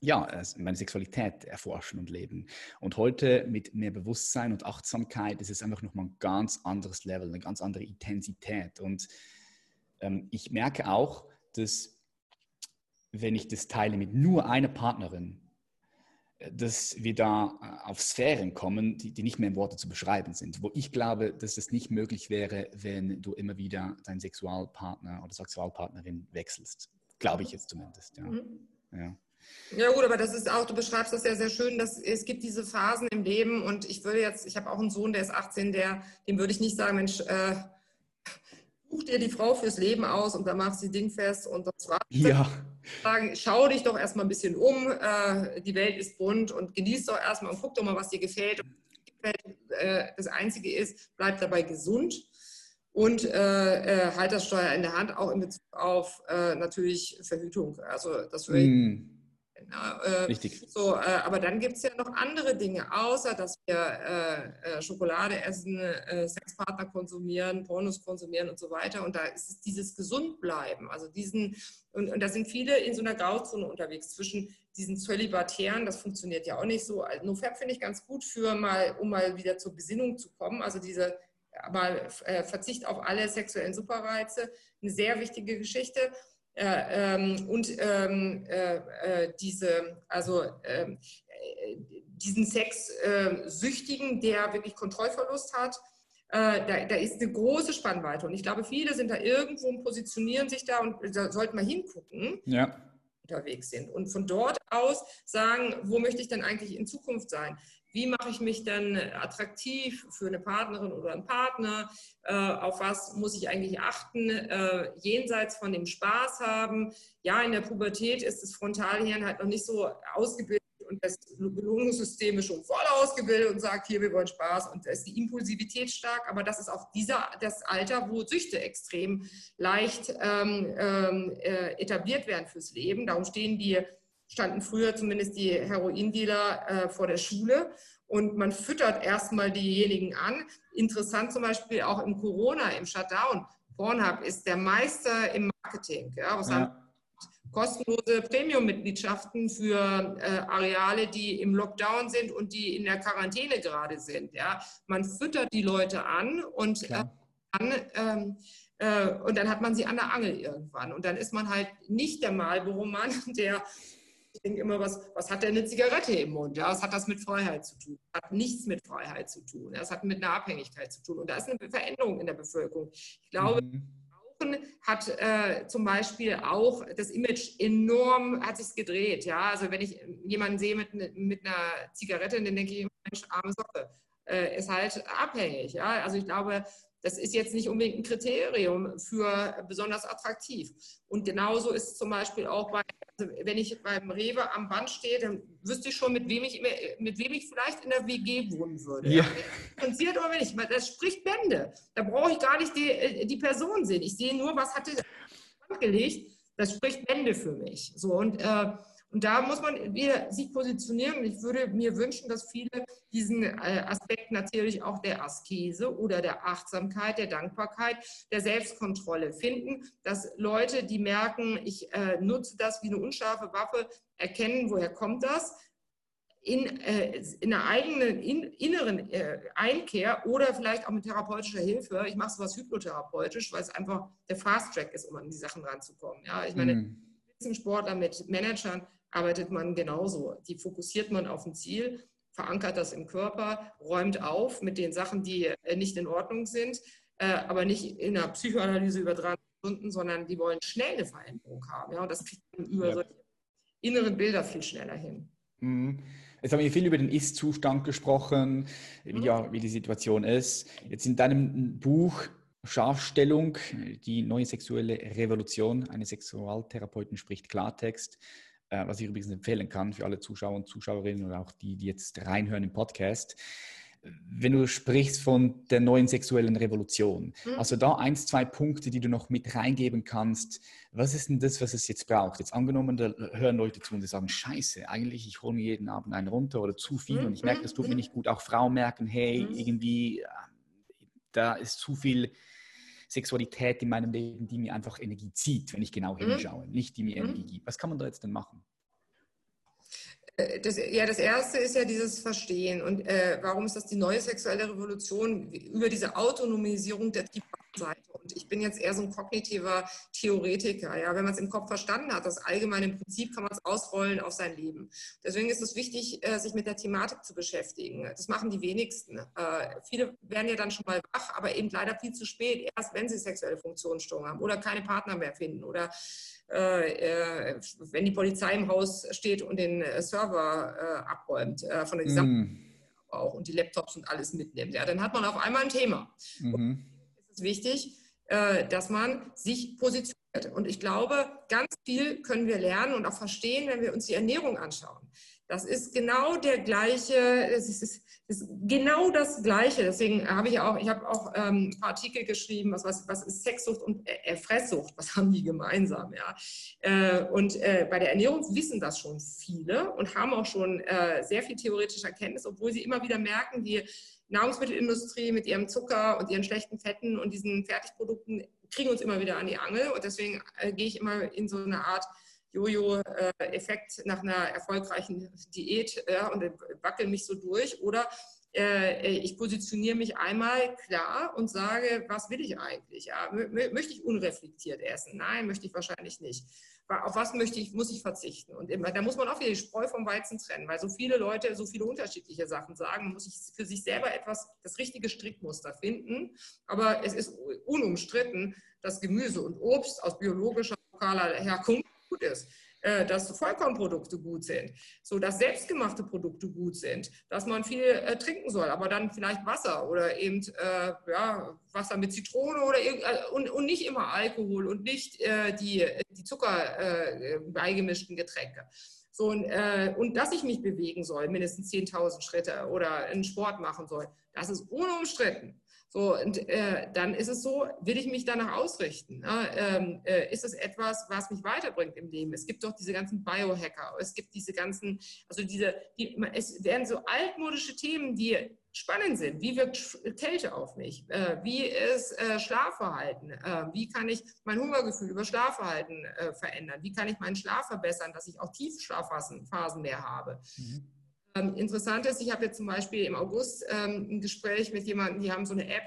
ja, meine Sexualität erforschen und leben. Und heute mit mehr Bewusstsein und Achtsamkeit ist es einfach nochmal ein ganz anderes Level, eine ganz andere Intensität. Und ähm, ich merke auch, dass wenn ich das teile mit nur einer Partnerin, dass wir da äh, auf Sphären kommen, die, die, nicht mehr in Worte zu beschreiben sind. Wo ich glaube, dass es nicht möglich wäre, wenn du immer wieder deinen Sexualpartner oder Sexualpartnerin wechselst. Glaube ich jetzt zumindest. Ja. Mhm. ja. Ja gut, aber das ist auch, du beschreibst das ja sehr schön, dass es gibt diese Phasen im Leben und ich würde jetzt, ich habe auch einen Sohn, der ist 18, der, dem würde ich nicht sagen, Mensch, äh, such dir die Frau fürs Leben aus und dann machst du sie dingfest und das war's. Ja. Sagen, schau dich doch erstmal ein bisschen um, äh, die Welt ist bunt und genieß doch erstmal und guck doch mal, was dir gefällt. Äh, das Einzige ist, bleib dabei gesund und äh, äh, halt das Steuer in der Hand, auch in Bezug auf äh, natürlich Verhütung. Also das würde mm. Äh, Richtig. So, äh, aber dann gibt es ja noch andere Dinge, außer dass wir äh, Schokolade essen, Sexpartner konsumieren, Pornos konsumieren und so weiter. Und da ist es dieses Gesundbleiben. Also diesen, und, und da sind viele in so einer Grauzone unterwegs zwischen diesen Zölibatären, das funktioniert ja auch nicht so. Also NoFap finde ich ganz gut für mal, um mal wieder zur Besinnung zu kommen. Also diese mal Verzicht auf alle sexuellen Superreize, eine sehr wichtige Geschichte. Äh, ähm, und ähm, äh, äh, diese, also ähm, äh, diesen Sexsüchtigen, der wirklich Kontrollverlust hat, äh, da, da, ist eine große Spannweite. Und ich glaube, viele sind da irgendwo und positionieren sich da und da sollten wir hingucken. Ja unterwegs sind und von dort aus sagen, wo möchte ich denn eigentlich in Zukunft sein? Wie mache ich mich dann attraktiv für eine Partnerin oder einen Partner? Äh, auf was muss ich eigentlich achten? Äh, jenseits von dem Spaß haben. Ja, in der Pubertät ist das Frontalhirn halt noch nicht so ausgebildet und das Belohnungssystem ist schon voll ausgebildet und sagt, hier, wir wollen Spaß und da ist die Impulsivität stark, aber das ist auch dieser, das Alter, wo Süchte extrem leicht ähm, ähm äh, etabliert werden fürs Leben. Darum stehen die standen früher zumindest die Heroindealer äh, vor der Schule und man füttert erstmal diejenigen an. Interessant zum Beispiel auch im Corona, im Shutdown. Pornhub ist der Meister im Marketing. Ja, was ja. haben kostenlose Premium-Mitgliedschaften für äh, Areale, die im Lockdown sind und die in der Quarantäne gerade sind. Ja, man füttert die Leute an und äh, dann ähm, äh, und dann hat man sie an der Angel irgendwann. Und dann ist man halt nicht der Marlboro-Mann, der ich denke immer, was, was hat denn eine Zigarette im Mund? Ja, was hat das mit Freiheit zu tun? Hat nichts mit Freiheit zu tun. Das hat mit einer Abhängigkeit zu tun. Und da ist eine Veränderung in der Bevölkerung. Ich glaube, mhm. Rauchen hat äh, zum Beispiel auch das Image enorm, hat sich gedreht. Ja, also wenn ich jemanden sehe mit, mit einer Zigarette, dann denke ich, Mensch, arme Socke. Äh, ist halt abhängig. Ja? Also ich glaube, das ist jetzt nicht unbedingt ein Kriterium für besonders attraktiv. Und genauso ist es zum Beispiel auch bei, also wenn ich beim Rewe am Band stehe, dann wüsste ich schon, mit wem ich, mit wem ich vielleicht in der WG wohnen würde. Ja. Interessiert aber nicht, das spricht Bände. Da brauche ich gar nicht die, äh, die Person sehen. Ich sehe nur, was hatte gelegt. Das spricht Bände für mich. So und äh, und da muss man wieder sich positionieren. Ich würde mir wünschen, dass viele diesen äh, Aspekt natürlich auch der Askese oder der Achtsamkeit, der Dankbarkeit, der Selbstkontrolle finden, dass Leute, die merken, ich äh, nutze das wie eine unscharfe Waffe, erkennen, woher kommt das, in, äh, in einer eigenen in, inneren äh, Einkehr oder vielleicht auch mit therapeutischer Hilfe. Ich mache sowas hypnotherapeutisch, weil es einfach der Fast Track ist, um an die Sachen ranzukommen. Ja, ich meine, Spitzensportler, mit Managern arbeitet man genauso. Die fokussiert man auf ein Ziel, verankert das im Körper, räumt auf mit den Sachen, die äh, nicht in Ordnung sind, äh, aber nicht in einer Psychoanalyse über drei Stunden, sondern die wollen schnell eine Veränderung haben. Ja, und das kriegt man über ja. solche inneren Bilder viel schneller hin. Mhm. Jetzt haben wir viel über den Ist-Zustand gesprochen, wie, mhm. ja, wie die Situation ist. Jetzt in deinem Buch Scharfstellung, die neue sexuelle Revolution, eine Sexualtherapeutin spricht Klartext, äh, was ich übrigens empfehlen kann für alle Zuschauer und Zuschauerinnen oder auch die, die jetzt reinhören im Podcast. Wenn du sprichst von der neuen sexuellen Revolution, mhm. also da eins, zwei Punkte, die du noch mit reingeben kannst. Was ist denn das, was es jetzt braucht? Jetzt angenommen, da hören Leute zu und die sagen, scheiße, eigentlich, ich hole mir jeden Abend einen runter oder zu viel mhm. und ich merke, das tut mir mhm. nicht gut. Auch Frauen merken, hey, mhm. irgendwie, äh, da ist zu viel Sexualität in meinem Leben, die mir einfach Energie zieht, wenn ich genau mhm. hinschaue, nicht die mir mhm. Energie gibt. Was kann man da jetzt denn machen? Äh, das, ja, das erste ist ja dieses Verstehen. Und äh, warum ist das die neue sexuelle Revolution über diese Autonomisierung der Seite? Und ich bin jetzt eher so ein kognitiver Theoretiker. Ja, wenn man es im Kopf verstanden hat, das allgemeine Prinzip, kann man es ausrollen auf sein Leben. Deswegen ist es wichtig, äh, sich mit der Thematik zu beschäftigen. Das machen die wenigsten. Äh, viele werden ja dann schon mal wach, aber eben leider viel zu spät, erst wenn sie sexuelle Funktionsstörungen haben oder keine Partner mehr finden oder wenn die Polizei im Haus steht und den Server abräumt von der gesamten mm. auch und die Laptops und alles mitnimmt, ja, dann hat man auf einmal ein Thema. Mhm. Es ist wichtig, äh, dass man sich positioniert. Und ich glaube, ganz viel können wir lernen und auch verstehen, wenn wir uns die Ernährung anschauen. Das ist genau der gleiche, es ist, ist, genau das Gleiche. Deswegen habe ich auch, ich habe auch ähm, ein paar Artikel geschrieben, was, was, was ist Sexsucht und äh, Fresssucht, was haben die gemeinsam, ja. Äh, und äh, bei der Ernährung wissen das schon viele und haben auch schon äh, sehr viel theoretische Erkenntnis, obwohl sie immer wieder merken, die Nahrungsmittelindustrie mit ihrem Zucker und ihren schlechten Fetten und diesen Fertigprodukten kriegen uns immer wieder an die Angel. Und deswegen äh, gehe ich immer in so eine Art Jojo-Effekt nach einer erfolgreichen Diät ja, und wackel mich so durch. Oder äh, ich positioniere mich einmal klar und sage, was will ich eigentlich? Ja, möchte ich unreflektiert essen? Nein, möchte ich wahrscheinlich nicht auf was möchte ich, muss ich verzichten? Und immer, da muss man auch wieder die Spreu vom Weizen trennen, weil so viele Leute so viele unterschiedliche Sachen sagen, muss ich für sich selber etwas, das richtige Strickmuster finden. Aber es ist unumstritten, dass Gemüse und Obst aus biologischer, lokaler Herkunft gut ist. Äh, dass Vollkornprodukte gut sind, so dass selbstgemachte Produkte gut sind, dass man viel äh, trinken soll, aber dann vielleicht Wasser oder eben äh, ja, Wasser mit Zitrone oder äh, und, und, nicht immer Alkohol und nicht äh, die, die Zucker äh, beigemischten Getränke. So, und, und dass ich mich bewegen soll, mindestens 10.000 Schritte oder einen Sport machen soll, das ist unumstritten. So, und äh, dann ist es so, will ich mich danach ausrichten? Ne? Äh, ist es etwas, was mich weiterbringt im Leben? Es gibt doch diese ganzen Biohacker, es gibt diese ganzen, also diese, die, es werden so altmodische Themen, die spannend sind. Wie wirkt Kälte auf mich? Äh, wie ist äh, Schlafverhalten? Äh, wie kann ich mein Hungergefühl über Schlafverhalten äh, verändern? Wie kann ich meinen Schlaf verbessern, dass ich auch Tiefschlafphasen mehr habe? Mhm. Ähm, interessant ist, ich habe jetzt zum Beispiel im August ähm, ein Gespräch mit jemandem, die haben so eine App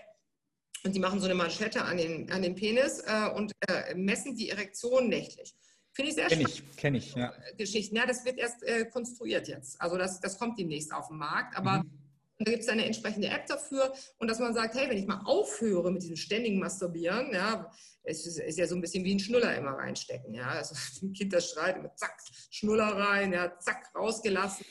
und die machen so eine Manschette an den, an den Penis äh, und äh, messen die Erektion nächtlich. Finde ich sehr kenn spannend. Ich, kenne ich, ja. Geschichten. Ja, das wird erst äh, konstruiert jetzt. Also das, das kommt demnächst auf den Markt. Aber mhm. da gibt es eine entsprechende App dafür. Und dass man sagt, hey, wenn ich mal aufhöre mit diesem ständigen Masturbieren, ja, es ist, ist ja so ein bisschen wie ein Schnuller immer reinstecken. Ja, also ein Kind, das schreit, immer zack, Schnuller rein, ja, zack, rausgelassen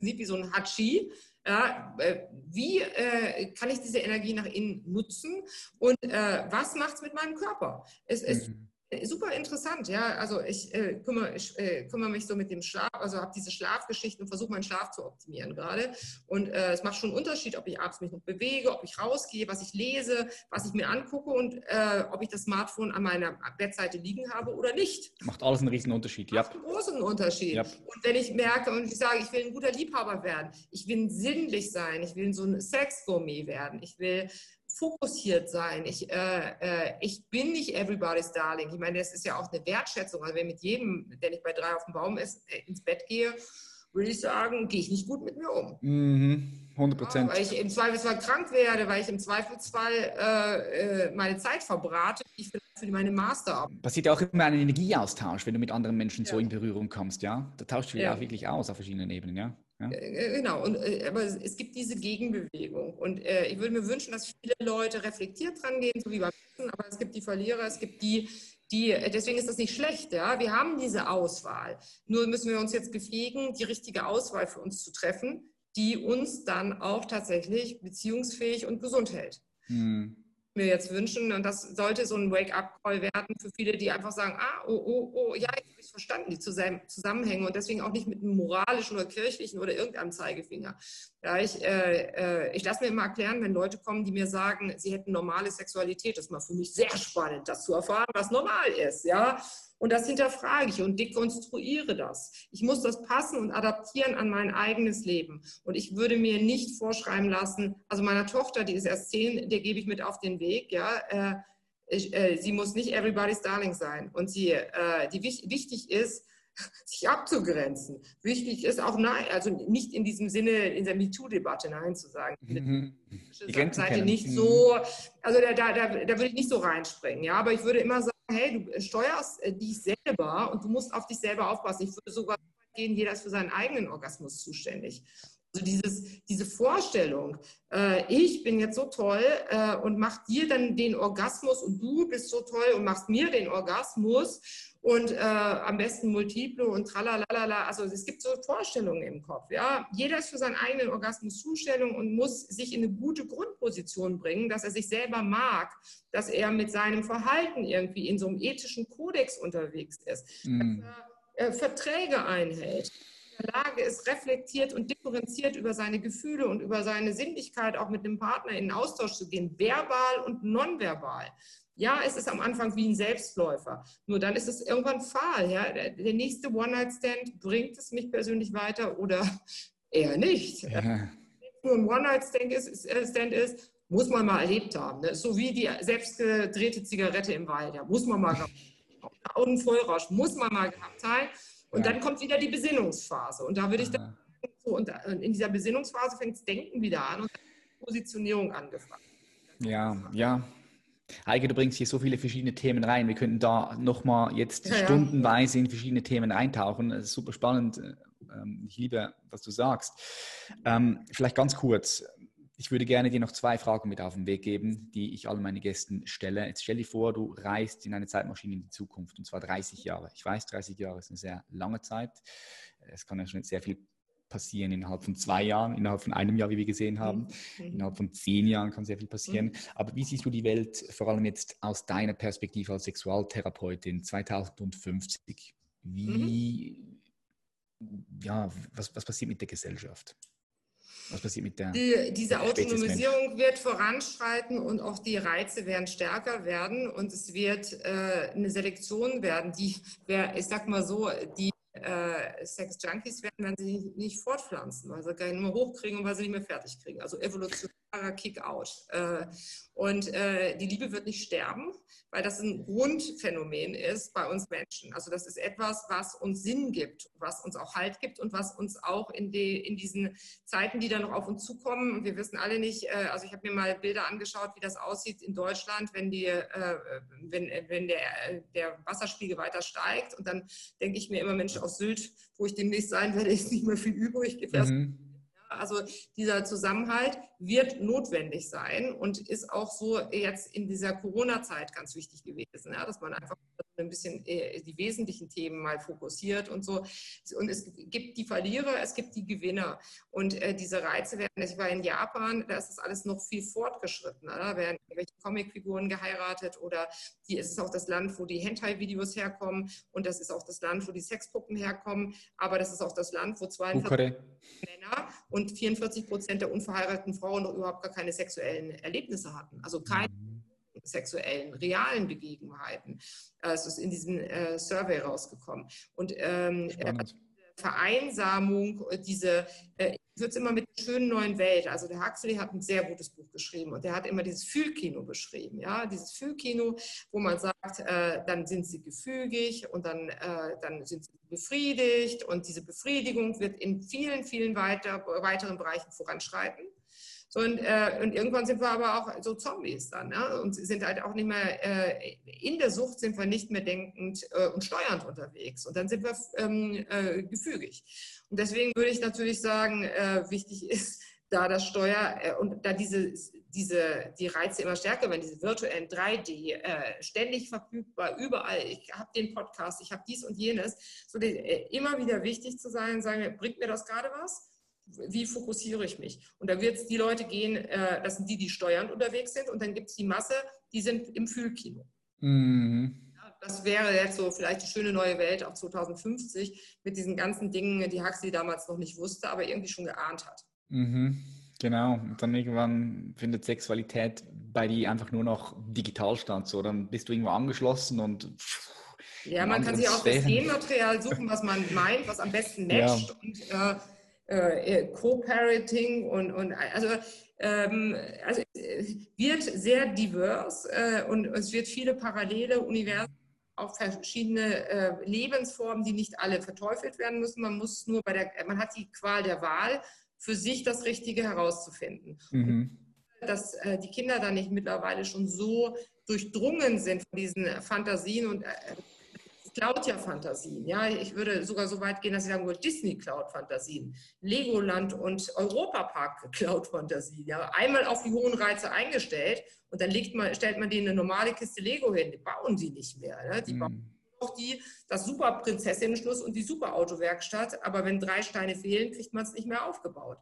sieht wie so ein Hachi. Ja, äh, wie äh, kann ich diese Energie nach innen nutzen und äh, was macht es mit meinem Körper? Es, mhm. Super interessant, ja. Also ich, äh, kümmere, ich äh, kümmere mich so mit dem Schlaf, also habe diese Schlafgeschichten und versuche meinen Schlaf zu optimieren gerade. Und äh, es macht schon einen Unterschied, ob ich abends mich noch bewege, ob ich rausgehe, was ich lese, was ich mir angucke und äh, ob ich das Smartphone an meiner Bettseite liegen habe oder nicht. Macht alles einen riesen Unterschied, ja. Macht einen großen Unterschied. Yep. Und wenn ich merke und ich sage, ich will ein guter Liebhaber werden, ich will sinnlich sein, ich will so ein Sexgourmet werden, ich will fokussiert sein. Ich, äh, äh, ich bin nicht everybody's darling. Ich meine, das ist ja auch eine Wertschätzung. Also wenn mit jedem, der nicht bei drei auf dem Baum ist, äh, ins Bett gehe, würde ich sagen, gehe ich nicht gut mit mir um. Mhm. 100 Prozent. Ja, weil ich im Zweifelsfall krank werde, weil ich im Zweifelsfall äh, äh meine Zeit verbrate, die ich vielleicht für meine Masterarbeit. Passiert ja auch immer ein Energieaustausch, wenn du mit anderen Menschen ja. so in Berührung kommst, ja? Da tauscht du ja auch wirklich aus auf verschiedenen Ebenen, ja? Ja? Äh, genau, und, äh, aber es gibt diese Gegenbewegung. Und äh, ich würde mir wünschen, dass viele Leute reflektiert dran gehen, so wie beim Essen, aber es gibt die Verlierer, es gibt die, die, äh, deswegen ist das nicht schlecht, ja. Wir haben diese Auswahl. Nur müssen wir uns jetzt befähigen, die richtige Auswahl für uns zu treffen, die uns dann auch tatsächlich beziehungsfähig und gesund hält. Hm mir jetzt wünschen. Und das sollte so ein Wake-up-Call werden für viele, die einfach sagen, ah, oh, oh, oh, ja, ich verstanden, die Zusammenhänge und deswegen auch nicht mit einem moralischen oder kirchlichen oder irgendeinem Zeigefinger. Ja, ich, äh, äh, ich lasse mir immer erklären, wenn Leute kommen, die mir sagen, sie hätten normale Sexualität, das ist mal für mich sehr spannend, das zu erfahren, was normal ist, ja. Und das hinterfrage ich und dekonstruiere das. Ich muss das passen und adaptieren an mein eigenes Leben. Und ich würde mir nicht vorschreiben lassen, also meiner Tochter, die ist erst zehn, der gebe ich mit auf den Weg, ja, äh, ich, äh, sie muss nicht everybody's darling sein. Und sie, äh, die wichtig ist, sich abzugrenzen. Wichtig ist auch nein, also nicht in diesem Sinne in der MeToo-Debatte Nein zu sagen. Mhm. Die Seite nicht mhm. so, also da, da, da, da würde ich nicht so reinspringen, ja, aber ich würde immer sagen, hey, du steuerst äh, dich selber und du musst auf dich selber aufpassen. Ich würde sogar gehen, jeder ist für seinen eigenen Orgasmus zuständig. Also dieses, diese Vorstellung, äh, ich bin jetzt so toll äh, und mach dir dann den Orgasmus und du bist so toll und machst mir den Orgasmus und äh, am besten Multiple und tralalala. Also es gibt so Vorstellungen im Kopf. Ja? Jeder ist für seinen eigenen Orgasmus Zustellung und muss sich in eine gute Grundposition bringen, dass er sich selber mag, dass er mit seinem Verhalten irgendwie in so einem ethischen Kodex unterwegs ist, mm. dass er äh, Verträge einhält, in der Lage ist, reflektiert und differenziert über seine Gefühle und über seine Sinnlichkeit auch mit dem Partner in den Austausch zu gehen, verbal und nonverbal. Ja, es ist am Anfang wie ein Selbstläufer. Nur dann ist es irgendwann fahl. Ja? Der, der nächste One-Night-Stand bringt es mich persönlich weiter oder eher nicht. Ja. Nur ein One-Night-Stand ist, äh, Stand ist, muss man mal erlebt haben. Ne? So wie die selbstgedrehte Zigarette im Wald. Ja, muss man mal gehabt haben. Und Vollrausch muss man mal gehabt haben. Und ja. dann kommt wieder die Besinnungsphase. Und da würde ich dann, so, und in dieser Besinnungsphase fängt das Denken wieder an und Positionierung angefangen. Ja, ja, Heike, du bringst hier so viele verschiedene Themen rein. Wir könnten da nochmal jetzt ja, stundenweise in verschiedene Themen eintauchen. Das ist super spannend. Ähm, ich liebe, was du sagst. Ähm, vielleicht ganz kurz. Ich würde gerne dir noch zwei Fragen mit auf den Weg geben, die ich allen meinen Gästen stelle. Jetzt stell dir vor, du reist in eine Zeitmaschine in die Zukunft und zwar 30 Jahre. Ich weiß, 30 Jahre ist eine sehr lange Zeit. Es kann ja schon sehr viel passieren innerhalb von zwei Jahren, innerhalb von einem Jahr, wie wir gesehen haben. Mhm. Innerhalb von zehn Jahren kann sehr viel passieren. Mhm. Aber wie siehst du die Welt vor allem jetzt aus deiner Perspektive als Sexualtherapeutin 2050? Wie, mhm. ja, was, was passiert mit der Gesellschaft? Was passiert mit der? Die, diese Autonomisierung wird voranschreiten und auch die Reize werden stärker werden und es wird äh, eine Selektion werden, die, wer, ich sag mal so, die äh, Sex-Junkies werden, wenn sie nicht fortpflanzen, weil sie keine Nummer hochkriegen und weil sie nicht mehr fertig kriegen. Also evolutionärer Kick-out. Äh, und äh, die Liebe wird nicht sterben, weil das ein Grundphänomen ist bei uns Menschen. Also das ist etwas, was uns Sinn gibt, was uns auch Halt gibt und was uns auch in, die, in diesen Zeiten, die da noch auf uns zukommen, und wir wissen alle nicht, äh, also ich habe mir mal Bilder angeschaut, wie das aussieht in Deutschland, wenn, die, äh, wenn, wenn der, der Wasserspiegel weiter steigt. Und dann denke ich mir immer, Mensch, auf Sylt, wo ich demnächst sein werde, ist nicht mehr viel übrig. Mhm. Also dieser Zusammenhalt wird notwendig sein und ist auch so jetzt in dieser Corona-Zeit ganz wichtig gewesen, ja, dass man einfach ein bisschen äh, die wesentlichen Themen mal fokussiert und so. Und es gibt die Verlierer, es gibt die Gewinner. Und äh, diese Reize werden, ich war in Japan, da ist das alles noch viel fortgeschrittener. Da werden irgendwelche Comicfiguren geheiratet oder es ist auch das Land, wo die Hentai-Videos herkommen und das ist auch das Land, wo die Sexpuppen herkommen. Aber das ist auch das Land, wo 42 Männer und 44 Prozent der unverheirateten Frauen noch überhaupt gar keine sexuellen Erlebnisse hatten. Also keine mhm sexuellen, realen Begebenheiten. Äh, es ist in diesem äh, Survey rausgekommen. Und ähm, Vereinsamung, äh, diese, äh, ich würde es immer mit der schönen neuen Welt, also der Huxley hat ein sehr gutes Buch geschrieben und der hat immer dieses Fühlkino beschrieben, ja, dieses Fühlkino, wo man sagt, äh, dann sind sie gefügig und dann, äh, dann sind sie befriedigt und diese Befriedigung wird in vielen, vielen weiter, weiteren Bereichen voranschreiten. So, und, äh, und, irgendwann sind wir aber auch so Zombies dann ne? und sind halt auch nicht mehr, äh, in der Sucht sind wir nicht mehr denkend äh, und steuernd unterwegs und dann sind wir ähm, äh, gefügig. Und deswegen würde ich natürlich sagen, äh, wichtig ist, da das Steuer äh, und da diese, diese, die Reize immer stärker werden, diese virtuellen 3D, äh, ständig verfügbar, überall. Ich habe den Podcast, ich habe dies und jenes. So die, äh, immer wieder wichtig zu sein, sagen, bringt mir das gerade was? Wie fokussiere ich mich? Und da wird es die Leute gehen, äh, das sind die, die steuernd unterwegs sind, und dann gibt es die Masse, die sind im Fühlkino. Mhm. Ja, das wäre jetzt so vielleicht die schöne neue Welt auf 2050 mit diesen ganzen Dingen, die Huxley damals noch nicht wusste, aber irgendwie schon geahnt hat. Mhm, genau. Und dann irgendwann findet Sexualität bei dir einfach nur noch digital statt. So, dann bist du irgendwo angeschlossen und. Ja, man kann sich auch das Genmaterial suchen, was man meint, was am besten matcht ja. und äh, äh, Co-Parenting und, und also, ähm, also wird sehr divers äh, und es wird viele parallele Universen auch verschiedene äh, Lebensformen, die nicht alle verteufelt werden müssen. Man muss nur bei der, man hat die Qual der Wahl für sich das Richtige herauszufinden. Mhm. Dass äh, die Kinder dann nicht mittlerweile schon so durchdrungen sind von diesen Fantasien und äh, klaut ja Fantasien. Ja, ich würde sogar so weit gehen, dass ich sagen würde, Disney klaut Fantasien, Legoland und Europapark klaut Fantasien. Ja, einmal auf die hohen Reize eingestellt und dann legt man, stellt man denen eine normale Kiste Lego hin. Die bauen die nicht mehr. Ne? Die mhm. bauen auch die, das super Prinzessinnenschluss und die super Autowerkstatt. Aber wenn drei Steine fehlen, kriegt man es nicht mehr aufgebaut.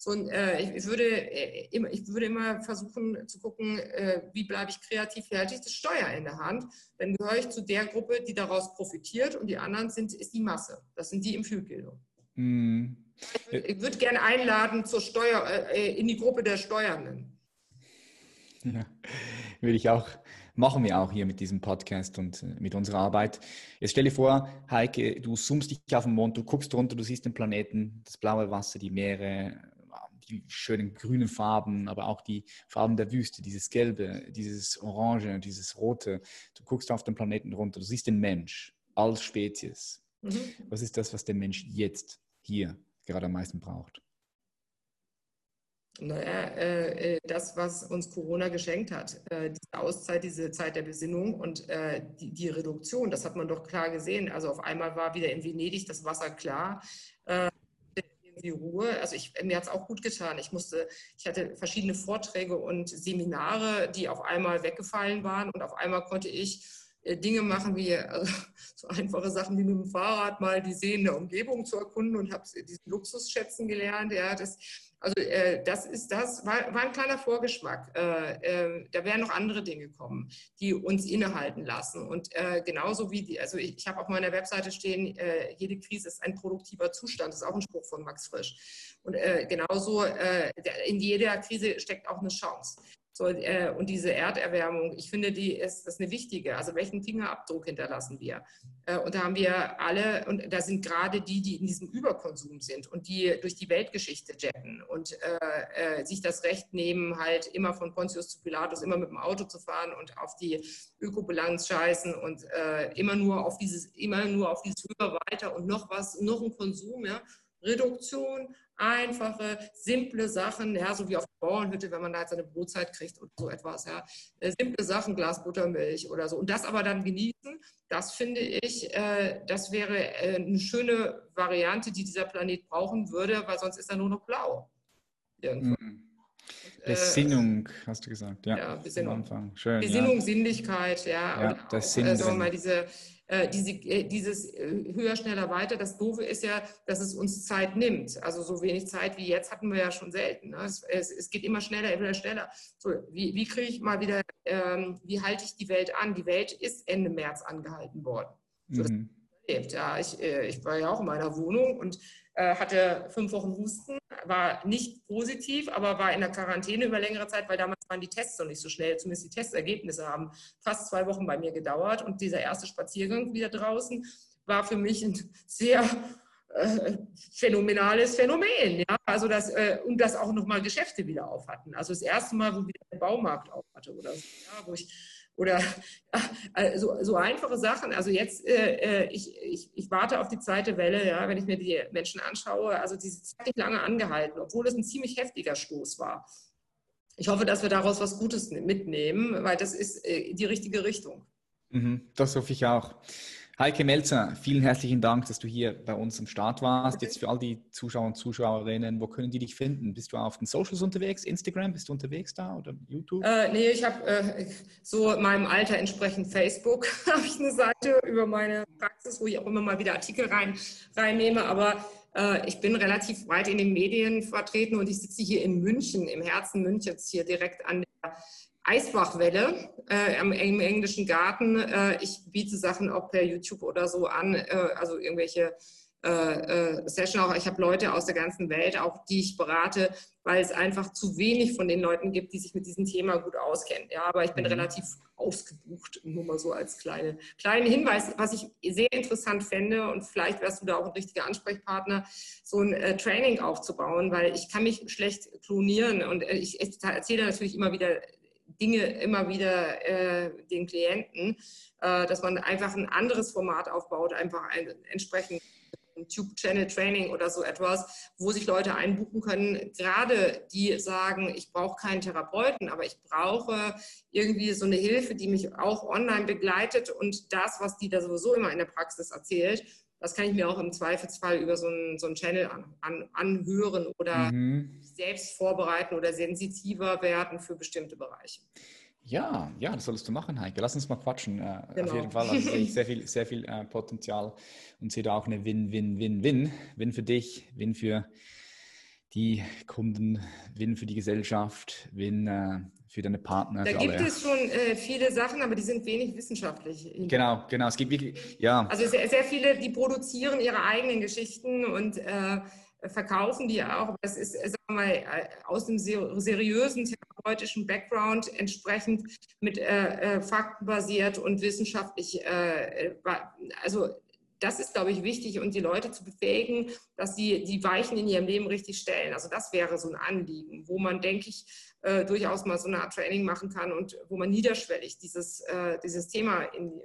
So, und, äh, ich, ich, würde, äh, immer, ich würde immer versuchen zu gucken, äh, wie bleibe ich kreativ, wie halte ich das Steuer in der Hand. Dann gehöre ich zu der Gruppe, die daraus profitiert und die anderen sind, ist die Masse. Das sind die im Fühlbildung. Mm. Ich, würde gerne einladen zur Steuer, äh, in die Gruppe der Steuernden. Ja, würde ich auch machen wir auch hier mit diesem Podcast und äh, mit unserer Arbeit. Jetzt stell dir vor, Heike, du zoomst dich auf den Mond, du guckst runter, du siehst den Planeten, das blaue Wasser, die Meere, die schönen grünen Farben, aber auch die Farben der Wüste, dieses Gelbe, dieses Orange, dieses Rote. Du guckst auf den Planeten runter, du siehst den Mensch als Spezies. Mhm. Was ist das, was der Mensch jetzt hier gerade am meisten braucht? naja, äh, äh, das, was uns Corona geschenkt hat, äh, diese Auszeit, diese Zeit der Besinnung und äh, die, die, Reduktion, das hat man doch klar gesehen. Also auf einmal war wieder in Venedig das Wasser klar. Äh, die Ruhe. Also ich, mir hat es auch gut getan. Ich musste, ich hatte verschiedene Vorträge und Seminare, die auf einmal weggefallen waren und auf einmal konnte ich äh, Dinge machen wie also, so einfache Sachen wie mit dem Fahrrad mal die sehende Umgebung zu erkunden und habe diesen Luxus schätzen gelernt. Ja, das, also äh, das ist das, war, war, ein kleiner Vorgeschmack. Äh, äh, da werden noch andere Dinge kommen, die uns innehalten lassen. Und äh, genauso wie die, also ich, ich habe auf meiner Webseite stehen, äh, jede Krise ist ein produktiver Zustand. Das ist auch ein Spruch von Max Frisch. Und äh, genauso in jeder Krise steckt auch eine Chance. So, äh, und diese Erderwärmung, ich finde, die ist, ist eine wichtige. Also welchen Fingerabdruck hinterlassen wir? Äh, und da haben wir alle, und da sind gerade die, die in diesem Überkonsum sind und die durch die Weltgeschichte jetten und äh, äh, sich das Recht nehmen, halt immer von Pontius zu Pilatus, immer mit dem Auto zu fahren und auf die Ökobilanz scheißen und äh, immer nur auf dieses, immer nur auf dieses Höher weiter und noch was, noch ein Konsum, ja. Reduktion, einfache, simple Sachen, ja, so wie auf der Bauernhütte, wenn man da jetzt seine Brotzeit kriegt oder so etwas, ja. Äh, simple Sachen, Glas Buttermilch oder so. Und das aber dann genießen, das finde ich, äh, das wäre äh, eine schöne Variante, die dieser Planet brauchen würde, weil sonst ist er nur noch blau. Mhm. Besinnung, hast du gesagt, ja. ja Besinnung. Schön, Besinnung, ja. Sinnlichkeit, ja. ja und das auch, äh, sagen wir mal, diese äh, diese, äh, dieses äh, höher, schneller, weiter. Das Doofe ist ja, dass es uns Zeit nimmt. Also so wenig Zeit wie jetzt hatten wir ja schon selten. Ne? Es, es, es, geht immer schneller, immer schneller. So, wie, wie kriege ich mal wieder, ähm, wie halte ich die Welt an? Die Welt ist Ende März angehalten worden. So, mhm. Ja, ich, ich war ja auch in meiner Wohnung und hatte fünf Wochen Husten, war nicht positiv, aber war in der Quarantäne über längere Zeit, weil damals waren die Tests noch nicht so schnell. Zumindest die Testergebnisse haben fast zwei Wochen bei mir gedauert. Und dieser erste Spaziergang wieder draußen war für mich ein sehr äh, phänomenales Phänomen. Ja? Also das, äh, und dass auch nochmal Geschäfte wieder auf hatten. Also das erste Mal, wo wieder der Baumarkt auf hatte oder so, ja, wo ich oder also, so einfache Sachen. Also jetzt, äh, äh, ich, ich, ich warte auf die zweite Welle, ja, wenn ich mir die Menschen anschaue. Also die sind ziemlich lange angehalten, obwohl es ein ziemlich heftiger Stoß war. ich hoffe, dass wir daraus was Gutes mitnehmen, weil das ist äh, die richtige Richtung. Mhm, das hoffe ich auch. Heike Melzer, vielen herzlichen Dank, dass du hier bei uns am Start warst. Jetzt für all die Zuschauer und Zuschauerinnen, wo können die dich finden? Bist du auf den Socials unterwegs? Instagram? Bist du unterwegs da oder YouTube? Äh, nee, ich habe äh, so meinem Alter entsprechend Facebook, habe ich eine Seite über meine Praxis, wo ich auch immer mal wieder Artikel rein, reinnehme. Aber äh, ich bin relativ weit in den Medien vertreten und ich sitze hier in München, im Herzen Münchens, hier direkt an der Eisbachwelle äh, im, im, englischen Garten. Äh, ich biete Sachen auch per YouTube oder so an, äh, also irgendwelche äh, äh, Session auch. Ich habe Leute aus der ganzen Welt, auch die ich berate, weil es einfach zu wenig von den Leuten gibt, die sich mit diesem Thema gut auskennen. Ja, aber ich bin mhm. relativ ausgebucht, nur mal so als kleine, kleinen Hinweis, was ich sehr interessant fände und vielleicht wärst du da auch ein richtiger Ansprechpartner, so ein äh, Training aufzubauen, weil ich kann mich schlecht klonieren und äh, ich, ich erzähle natürlich immer wieder Dinge immer wieder äh, den Klienten, äh, dass man einfach ein anderes Format aufbaut, einfach ein entsprechend Tube-Channel-Training oder so etwas, wo sich Leute einbuchen können, gerade die sagen, ich brauche keinen Therapeuten, aber ich brauche irgendwie so eine Hilfe, die mich auch online begleitet und das, was die da sowieso immer in der Praxis erzählt, das kann ich mir auch im Zweifelsfall über so einen, so einen Channel an, an, anhören oder mhm. Selbst vorbereiten oder sensitiver werden für bestimmte Bereiche. Ja, ja, das solltest du machen, Heike. Lass uns mal quatschen. Äh, genau. Auf jeden Fall also sehe ich sehr viel, sehr viel äh, Potenzial und sehe da auch eine Win-Win-Win-Win. Win für dich, Win für die Kunden, Win für die Gesellschaft, Win äh, für deine Partner. Da gibt alle. es schon äh, viele Sachen, aber die sind wenig wissenschaftlich. Genau, genau. Es gibt wirklich, ja. Also sehr, sehr viele, die produzieren ihre eigenen Geschichten und äh, verkaufen die auch. Das ist, sagen wir mal, äh, aus dem seriösen therapeutischen Background entsprechend mit äh, äh Fakten basiert und wissenschaftlich, äh, also das ist, glaube ich, wichtig und die Leute zu befähigen, dass sie die Weichen in ihrem Leben richtig stellen. Also das wäre so ein Anliegen, wo man, denke ich, äh, durchaus mal so eine Art Training machen kann und wo man niederschwellig dieses, äh, dieses Thema in, äh,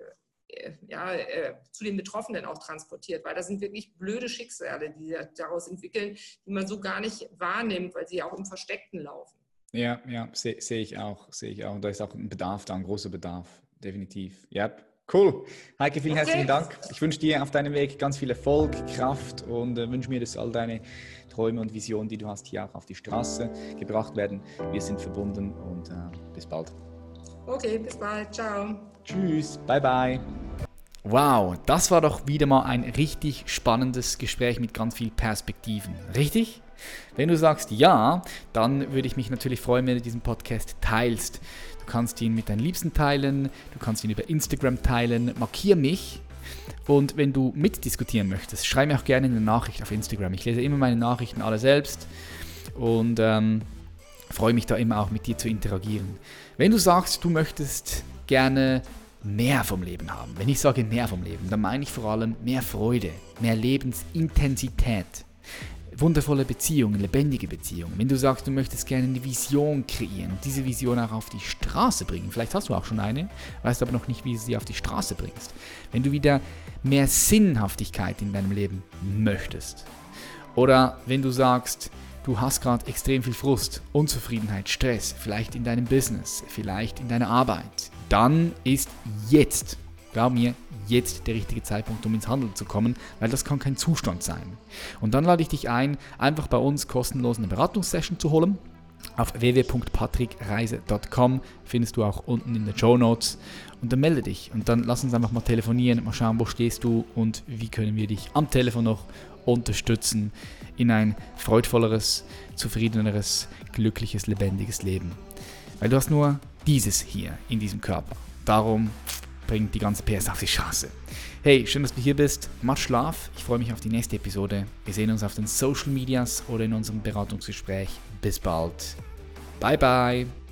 ja, äh, zu den Betroffenen auch transportiert, weil das sind wirklich blöde Schicksale, die daraus entwickeln, die man so gar nicht wahrnimmt, weil sie auch im Versteckten laufen. Ja, ja, sehe seh ich auch, sehe ich auch. Und da ist auch ein Bedarf da, ein großer Bedarf, definitiv. Ja, Cool. Heike, vielen okay. herzlichen Dank. Ich wünsche dir auf deinem Weg ganz viel Erfolg, Kraft und äh, wünsche mir, dass all deine Träume und Visionen, die du hast, hier auch auf die Straße gebracht werden. Wir sind verbunden und äh, bis bald. Okay, bis bald. Ciao. Tschüss. Bye, bye. Wow, das war doch wieder mal ein richtig spannendes Gespräch mit ganz viel Perspektiven. Richtig? Wenn du sagst ja, dann würde ich mich natürlich freuen, wenn du diesen Podcast teilst. Du kannst ihn mit deinen Liebsten teilen, du kannst ihn über Instagram teilen, markier mich. Und wenn du mitdiskutieren möchtest, schreib mir auch gerne eine Nachricht auf Instagram. Ich lese immer meine Nachrichten alle selbst und ähm, freue mich da immer auch mit dir zu interagieren. Wenn du sagst, du möchtest gerne mehr vom Leben haben, wenn ich sage mehr vom Leben, dann meine ich vor allem mehr Freude, mehr Lebensintensität, wundervolle Beziehungen, lebendige Beziehungen. Wenn du sagst, du möchtest gerne eine Vision kreieren und diese Vision auch auf die Straße bringen, vielleicht hast du auch schon eine, weißt aber noch nicht, wie du sie auf die Straße bringst. Wenn du wieder mehr Sinnhaftigkeit in deinem Leben möchtest. Oder wenn du sagst, du hast gerade extrem viel Frust, Unzufriedenheit, Stress, vielleicht in deinem Business, vielleicht in deiner Arbeit, dann ist jetzt, glaub mir, jetzt der richtige Zeitpunkt, um ins Handeln zu kommen, weil das kann kein Zustand sein. Und dann lade ich dich ein, einfach bei uns kostenlos eine Beratungssession zu holen. Auf www.patrickreise.com findest du auch unten in den Show Notes und dann melde dich und dann lass uns einfach mal telefonieren, mal schauen, wo stehst du und wie können wir dich am Telefon noch unterstützen in ein freudvolleres, zufriedeneres, glückliches, lebendiges Leben. Weil du hast nur dieses hier in diesem Körper. Darum bringt die ganze PS auf die Straße. Hey, schön, dass du hier bist. Mach Schlaf. Ich freue mich auf die nächste Episode. Wir sehen uns auf den Social Medias oder in unserem Beratungsgespräch. Bis bald. Bye, bye.